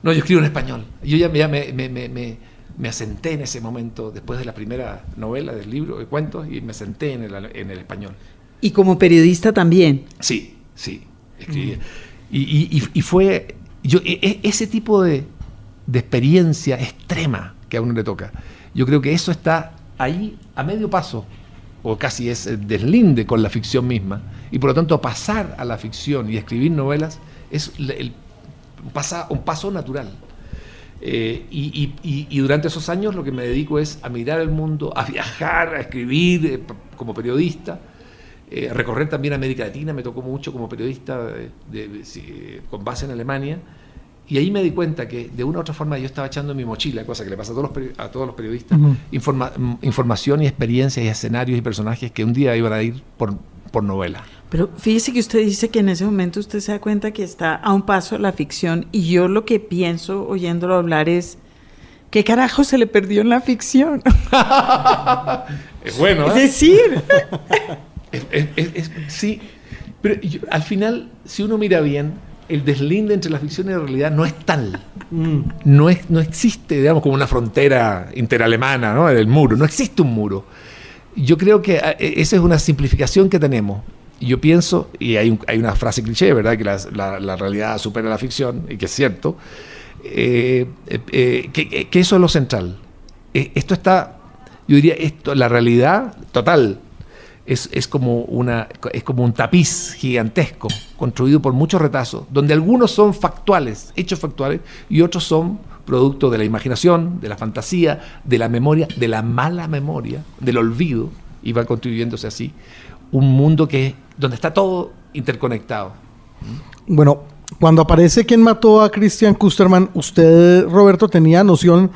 No, yo escribo en español. Yo ya, me, asenté en ese momento, después de la primera novela del libro de cuentos, y me asenté en el, español. ¿Y como periodista también? Sí, sí, escribía. Y, fue yo, e, e, ese tipo de, de experiencia extrema que a uno le toca yo creo que eso está ahí a medio paso, o casi es deslinde con la ficción misma, y por lo tanto pasar a la ficción y escribir novelas es el, un paso natural. Eh, y, durante esos años lo que me dedico es a mirar el mundo, a viajar, a escribir eh, como periodista, eh, recorrer también América Latina, me tocó mucho como periodista con base en Alemania, y ahí me di cuenta que de una u otra forma yo estaba echando en mi mochila, cosa que le pasa a todos los, a todos los periodistas, mm, información y experiencias y escenarios y personajes que un día iban a ir por, por novela. Pero fíjese que usted dice que en ese momento usted se da cuenta que está a un paso de la ficción y yo lo que pienso oyéndolo hablar es, ¿qué carajo se le perdió en la ficción? es bueno. Es ¿eh? decir. sí, pero al final, si uno mira bien, el deslinde entre la ficción y la realidad no es tal. Mm. No, es, no existe, digamos, como una frontera interalemana, ¿no? Del muro. No existe un muro. Yo creo que eh, esa es una simplificación que tenemos. Yo pienso, y hay, hay una frase cliché, ¿verdad? Que la, realidad supera la ficción, y que es cierto, eh, eh, que, que, eso es lo central. esto está, yo diría, esto, la realidad total es, como una, es como un tapiz gigantesco, construido por muchos retazos, donde algunos son factuales, hechos factuales, y otros son producto de la imaginación, de la fantasía, de la memoria, de la mala memoria, del olvido, y va construyéndose así un mundo que donde está todo interconectado. Bueno, cuando aparece quien mató a Christian Kusterman, usted, Roberto, tenía noción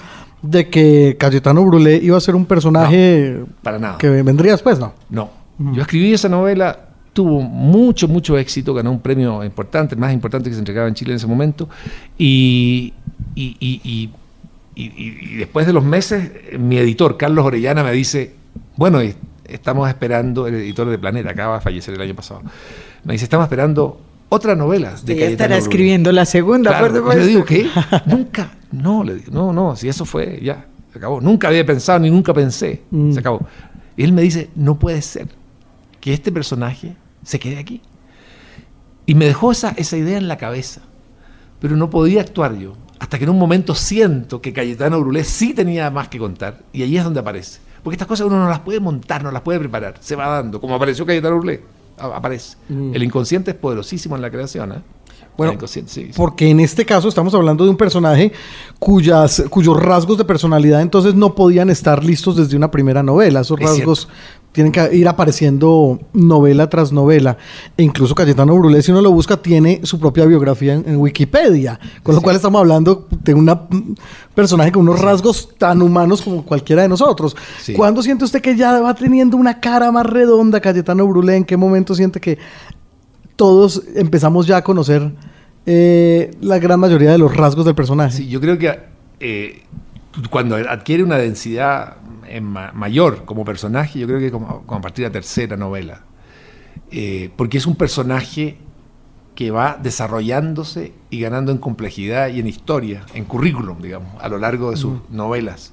de que Cayetano Brulé iba a ser un personaje para nada. que vendría después, ¿no? No. Yo escribí esa novela, tuvo mucho, mucho éxito, ganó un premio importante, el más importante que se entregaba en Chile en ese momento, y, y, y, y después de los meses, mi editor, Carlos Orellana, me dice, bueno, estamos esperando, el editor de Planeta, acaba de fallecer el año pasado, me dice, estamos esperando otra novela de Ya estará escribiendo la segunda, por supuesto. Le digo, ¿qué? nunca, no, le digo, no, no, si eso fue, ya, se acabó. Nunca había pensado ni nunca pensé, mm. se acabó. Y él me dice, no puede ser que este personaje se quede aquí. Y me dejó esa, esa idea en la cabeza, pero no podía actuar yo, hasta que en un momento siento que Cayetano Brulé sí tenía más que contar, y ahí es donde aparece. Porque estas cosas uno no las puede montar, no las puede preparar, se va dando, como apareció Cayetano Brulé aparece. Mm. El inconsciente es poderosísimo en la creación. ¿eh? Bueno, porque en este caso estamos hablando de un personaje cuyas, cuyos rasgos de personalidad entonces no podían estar listos desde una primera novela. Esos rasgos tienen que ir apareciendo novela tras novela. E incluso Cayetano Brulé, si uno lo busca, tiene su propia biografía en, Wikipedia. Con lo cual estamos hablando de un personaje con unos rasgos tan humanos como cualquiera de nosotros. ¿Cuándo siente usted que ya va teniendo una cara más redonda Cayetano Brulé? ¿En qué momento siente que todos empezamos ya a conocer eh, la gran mayoría de los rasgos del personaje. Sí, yo creo que eh, cuando adquiere una densidad eh, mayor como personaje, yo creo que como, a partir de la tercera novela. porque es un personaje que va desarrollándose y ganando en complejidad y en historia, en currículum, digamos, a lo largo de sus novelas.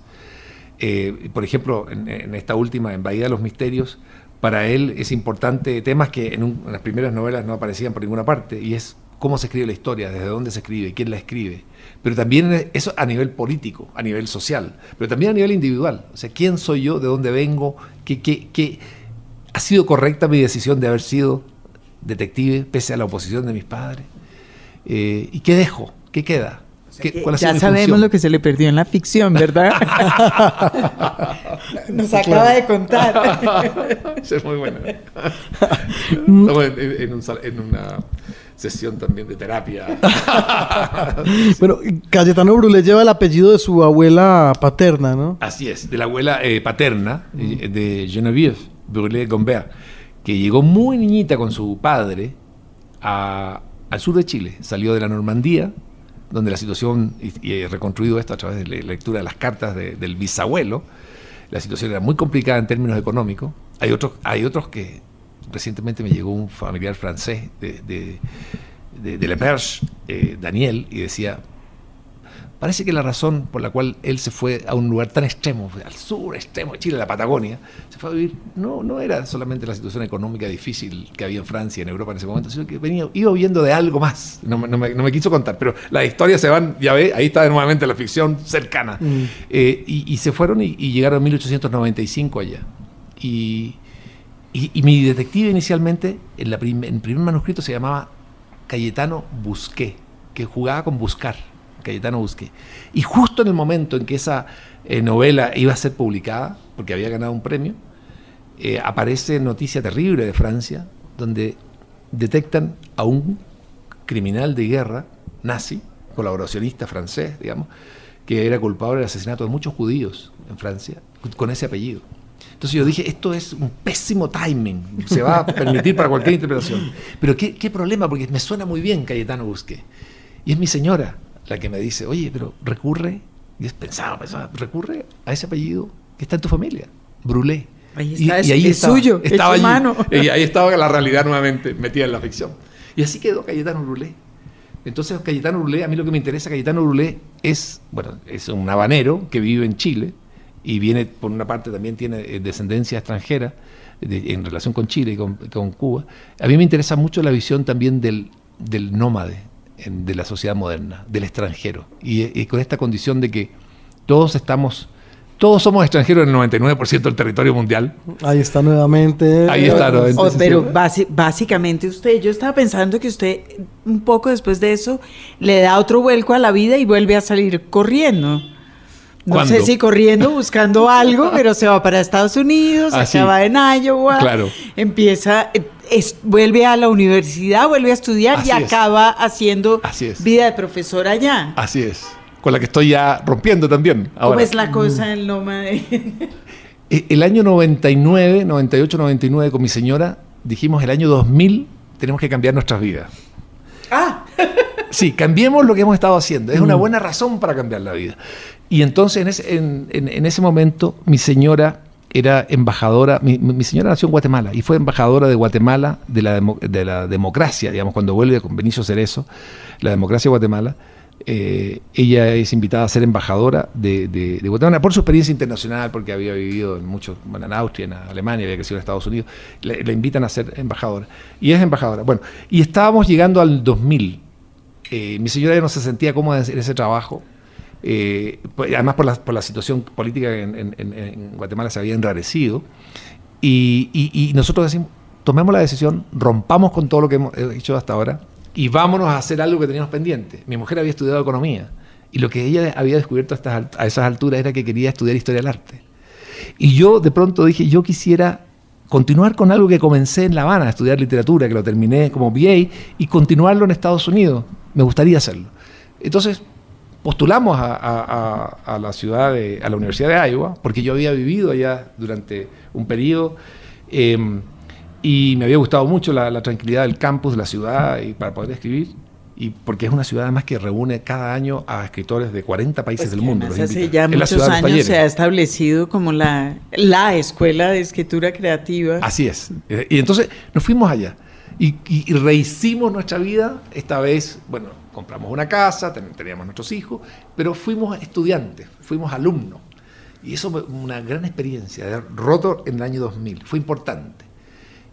por ejemplo, en, en, esta última, en Bahía de los Misterios, para él es importante temas que en, las primeras novelas no aparecían por ninguna parte, y es cómo se escribe la historia, desde dónde se escribe, quién la escribe. Pero también eso a nivel político, a nivel social, pero también a nivel individual. O sea, quién soy yo, de dónde vengo, qué, qué, qué ha sido correcta mi decisión de haber sido detective pese a la oposición de mis padres. Eh, ¿Y qué dejo? ¿Qué queda? ya sabemos lo que se le perdió en la ficción, ¿verdad? Nos acaba de contar. es muy buena. Estamos en, una sesión también de terapia. bueno, Cayetano Brulé lleva el apellido de su abuela paterna, ¿no? Así es, de la abuela eh, paterna, eh, de Geneviève Brulé Gombert, que llegó muy niñita con su padre al sur de Chile. Salió de la Normandía donde la situación, y, he reconstruido esto a través de la lectura de las cartas del bisabuelo, la situación era muy complicada en términos económicos. Hay otros, hay otros que recientemente me llegó un familiar francés de, de, de, Le Perche, eh, Daniel, y decía, Parece que la razón por la cual él se fue a un lugar tan extremo, al sur extremo de Chile, la Patagonia, se fue a vivir, no, no era solamente la situación económica difícil que había en Francia, en Europa en ese momento, sino que venía, iba viendo de algo más. No, me, quiso contar, pero las historias se van, ya ve, ahí está nuevamente la ficción cercana. Mm. Eh, y, se fueron y, llegaron en 1895 allá. Y, mi detective inicialmente, en, en el primer manuscrito se llamaba Cayetano Busqué, que jugaba con buscar Cayetano Busqué. Y justo en el momento en que esa eh, novela iba a ser publicada, porque había ganado un premio, eh, aparece noticia terrible de Francia, donde detectan a un criminal de guerra nazi, colaboracionista francés, digamos, que era culpable del asesinato de muchos judíos en Francia, con ese apellido. Entonces yo dije, esto es un pésimo timing, se va a permitir para cualquier interpretación. Pero qué, qué problema, porque me suena muy bien Cayetano Busqué. Y es mi señora, la que me dice, oye, pero recurre, y es pensaba, pensaba, recurre a ese apellido que está en tu familia, Brulé. Ahí está, y, ahí es suyo, estaba allí, y ahí estaba la realidad nuevamente metida en la ficción. Y así quedó Cayetano Brulé. Entonces, Cayetano Brulé, a mí lo que me interesa, Cayetano Brulé es, bueno, es un habanero que vive en Chile y viene, por una parte, también tiene eh, descendencia extranjera en relación con Chile y con, con, Cuba. A mí me interesa mucho la visión también del, del nómade, de la sociedad moderna, del extranjero. Y, con esta condición de que todos estamos, todos somos extranjeros en el 99% del territorio mundial. Ahí está nuevamente. Ahí está nuevamente. Oh, pero básicamente usted, yo estaba pensando que usted un poco después de eso le da otro vuelco a la vida y vuelve a salir corriendo. No sé si corriendo, buscando algo, pero se va para Estados Unidos, Así. acaba en Iowa, Claro. empieza, es- vuelve a la universidad, vuelve a estudiar Así y es. acaba haciendo Así es. vida de profesor allá. Así es. Con la que estoy ya rompiendo también. ¿Cómo Ahora. es la cosa en Loma de... Eh, El año 99, 98, 99, con mi señora, dijimos el año 2000 tenemos que cambiar nuestras vidas. ah, Sí, cambiemos lo que hemos estado haciendo. Es Mm. una buena razón para cambiar la vida. Y entonces en ese, en, ese momento mi señora era embajadora, mi, señora nació en Guatemala y fue embajadora de Guatemala de la, demo- de la democracia, digamos, cuando vuelve con Benicio Cerezo, la democracia de Guatemala. eh, ella es invitada a ser embajadora de, Guatemala por su experiencia internacional, porque había vivido en muchos, bueno, en Austria, en Alemania, había crecido en Estados Unidos. Le invitan a ser embajadora. Y es embajadora. Bueno, y estábamos llegando al 2000. Eh, mi señora ya no se sentía cómoda en ese trabajo. Eh, pues, además por la, situación política en, Guatemala se había enrarecido. Y, nosotros decimos, tomemos la decisión, rompamos con todo lo que hemos hecho hasta ahora y vámonos a hacer algo que teníamos pendiente. Mi mujer había estudiado economía y lo que ella había descubierto a, estas a esas alturas era que quería estudiar historia del arte. Y yo de pronto dije, yo quisiera continuar con algo que comencé en La Habana, estudiar literatura, que lo terminé como BA, y continuarlo en Estados Unidos. Me gustaría hacerlo. Entonces postulamos a, a- a- a la ciudad, de, a la Universidad de Iowa, porque yo había vivido allá durante un periodo eh, y me había gustado mucho la, la tranquilidad del campus, de la ciudad, y para poder escribir. Y porque es una ciudad además que reúne cada año a escritores de 40 países Pues del mundo. hace ya la muchos años se ha establecido como la, la escuela de escritura creativa. Así es. Eh, Y entonces nos fuimos allá y, y- y rehicimos nuestra vida. Esta vez, bueno, compramos una casa, ten- teníamos nuestros hijos, pero fuimos estudiantes, fuimos alumnos. Y eso fue una gran experiencia, de roto en el año 2000. Fue importante.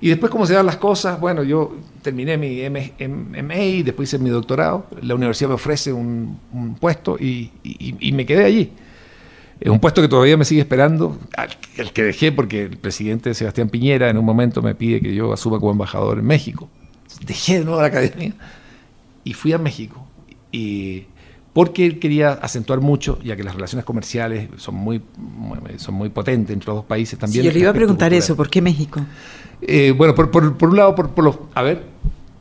Y después, cómo se dan las cosas, bueno, yo terminé mi MA después hice mi doctorado. La universidad me ofrece un, puesto y me quedé allí. Es un puesto que todavía me sigue esperando, al, al que dejé porque el presidente Sebastián Piñera en un momento me pide que yo asuma como embajador en México. Dejé de nuevo la academia y fui a México. Y porque él quería acentuar mucho, ya que las relaciones comerciales son muy, muy- son muy potentes entre los dos países también. Sí, yo le iba a preguntar cultural. eso, ¿por qué México? Eh, bueno, por, por- por un lado, por, por los. A ver,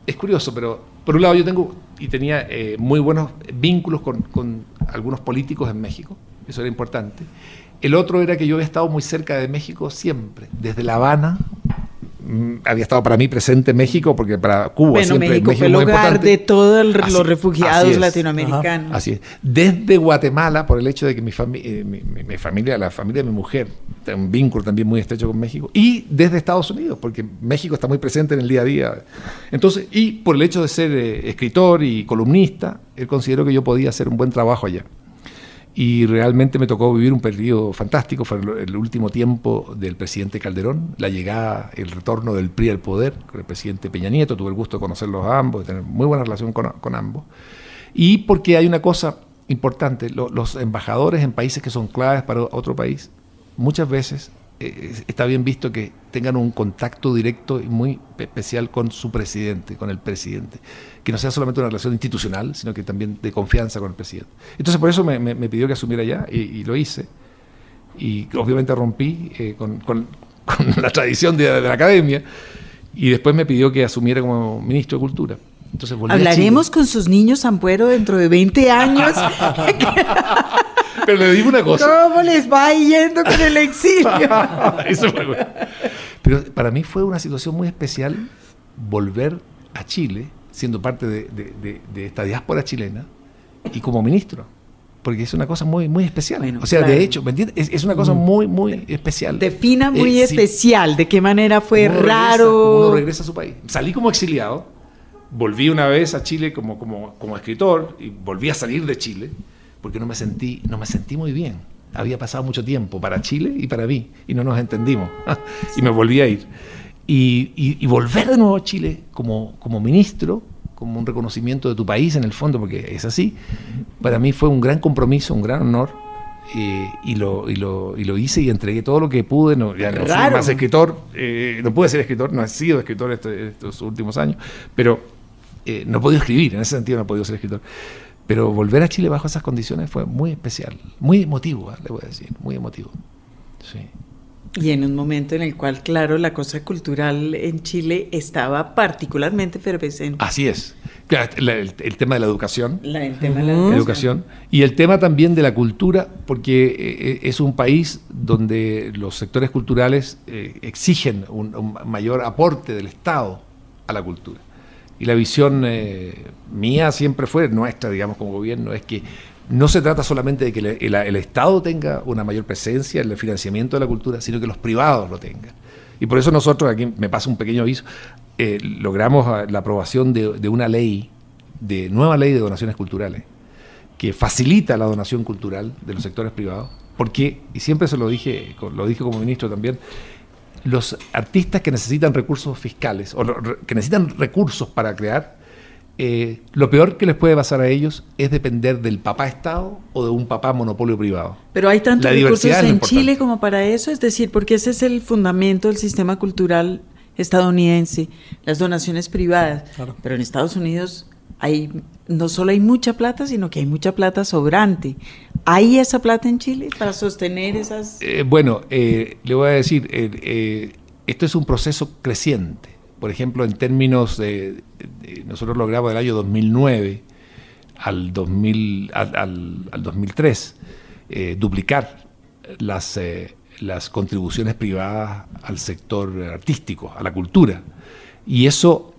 es curioso, pero por un lado yo tengo y tenía eh, muy buenos vínculos con, con algunos políticos en México, eso era importante. El otro era que yo había estado muy cerca de México siempre, desde La Habana. Mm, Había estado para mí presente en México, porque para Cuba Bueno, siempre México fue es el muy hogar importante. de todos los refugiados así es. latinoamericanos. Así es. Desde Guatemala, por el hecho de que mi, fami- eh, mi, mi- mi familia, la familia de mi mujer, tiene un vínculo también muy estrecho con México. Y desde Estados Unidos, porque México está muy presente en el día a día. Entonces, y por el hecho de ser eh, escritor y columnista, él consideró que yo podía hacer un buen trabajo allá. Y realmente me tocó vivir un periodo fantástico, fue el, último tiempo del presidente Calderón, la llegada, el retorno del PRI al poder con el presidente Peña Nieto, tuve el gusto de conocerlos a ambos, de tener muy buena relación con, con ambos. Y porque hay una cosa importante, lo- los embajadores en países que son claves para otro país, muchas veces eh, está bien visto que tengan un contacto directo y muy especial con su presidente, con el presidente. Que no sea solamente una relación institucional, sino que también de confianza con el presidente. Entonces por eso me, me- me pidió que asumiera allá y, y lo hice. Y obviamente rompí eh, con, con- con la tradición de, de la academia y después me pidió que asumiera como ministro de Cultura. Entonces Hablaremos con sus niños Ampuero dentro de 20 años. Pero le digo una cosa. ¿Cómo les va yendo con el exilio? Eso fue bueno. Pero para mí fue una situación muy especial volver a Chile, siendo parte de, de- de- de esta diáspora chilena y como ministro. Porque es una cosa muy, muy especial. Bueno, o sea, claro. de hecho, ¿me entiendes? Es, es una cosa muy, muy especial. Defina muy Eh, sí. especial. ¿De qué manera fue Uno regresa, raro? uno regresa a su país. Salí como exiliado, volví una vez a Chile como, como, como escritor y volví a salir de Chile porque no me sentí, no me sentí muy bien. Había pasado mucho tiempo para Chile y para mí y no nos entendimos y me volví a ir. Y, y- y volver de nuevo a Chile como, como ministro, como un reconocimiento de tu país en el fondo, porque es así, para mí fue un gran compromiso, un gran honor. eh, y, lo, y, lo, y lo hice y entregué todo lo que pude. No, ya no fui más escritor, eh, no pude ser escritor, no he sido escritor este- estos últimos años, pero eh, no he podido escribir, en ese sentido no he podido ser escritor. Pero volver a Chile bajo esas condiciones fue muy especial, muy emotivo, ¿eh? le voy a decir, muy emotivo. Sí. Y en un momento en el cual, claro, la cosa cultural en Chile estaba particularmente efervescente. Así es. El, tema de la educación. el tema de la educación. Y el tema también de la cultura, porque eh, eh, es un país donde los sectores culturales eh, exigen un, mayor aporte del Estado a la cultura. Y la visión mía siempre fue, nuestra, digamos, como gobierno, es que no se trata solamente de que el, Estado tenga una mayor presencia en el financiamiento de la cultura, sino que los privados lo tengan. Y por eso nosotros, aquí me pasa un pequeño aviso, eh, logramos la aprobación de, una ley, de nueva ley de donaciones culturales, que facilita la donación cultural de los sectores privados, porque, y siempre se lo dije, lo dije como ministro también, los artistas que necesitan recursos fiscales o que necesitan recursos para crear, eh, lo peor que les puede pasar a ellos es depender del papá Estado o de un papá monopolio privado. Pero hay tantos recursos en Chile como para eso, es decir, porque ese es el fundamento del sistema cultural estadounidense, las donaciones privadas. Pero en Estados Unidos hay no solo hay mucha plata, sino que hay mucha plata sobrante. ¿Hay esa plata en Chile para sostener esas...? Eh, bueno, eh, le voy a decir, esto es un proceso creciente por ejemplo, en términos de, nosotros logramos del año 2009 al, 2000, al, 2003 eh, duplicar las, eh, las contribuciones privadas al sector artístico, a la cultura. Y eso,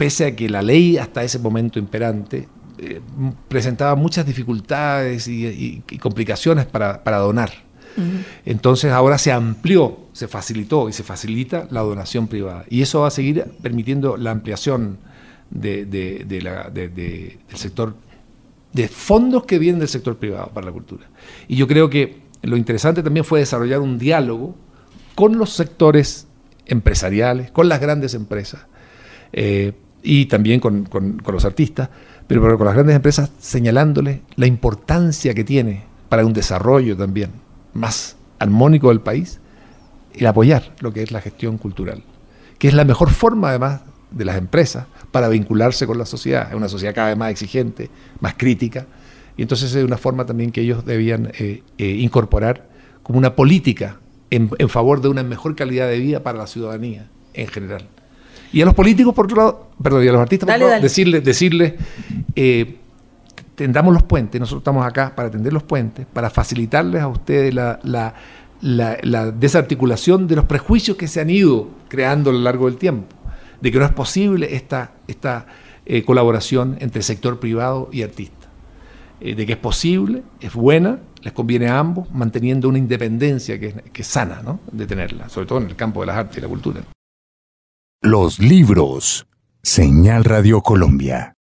pese a que la ley hasta ese momento imperante eh, presentaba muchas dificultades y, complicaciones para, para donar. Entonces ahora se amplió, se facilitó y se facilita la donación privada. Y eso va a seguir permitiendo la ampliación de, del sector, de fondos que vienen del sector privado para la cultura. Y yo creo que lo interesante también fue desarrollar un diálogo con los sectores empresariales, con las grandes empresas eh, y también con, con, los artistas, pero con las grandes empresas señalándoles la importancia que tiene para un desarrollo también más armónico del país, el apoyar lo que es la gestión cultural, que es la mejor forma además de las empresas para vincularse con la sociedad, es una sociedad cada vez más exigente, más crítica, y entonces es una forma también que ellos debían eh, eh, incorporar como una política en, favor de una mejor calidad de vida para la ciudadanía en general. Y a los políticos, por otro lado, perdón, y a los artistas, por otro lado, decirles, decirle, eh, tendamos los puentes, nosotros estamos acá para tender los puentes, para facilitarles a ustedes la, desarticulación de los prejuicios que se han ido creando a lo largo del tiempo, de que no es posible esta, esta eh, colaboración entre sector privado y artista, eh, de que es posible, es buena, les conviene a ambos, manteniendo una independencia que, que es sana ¿no? de tenerla, sobre todo en el campo de las artes y la cultura. Los libros. Señal Radio Colombia.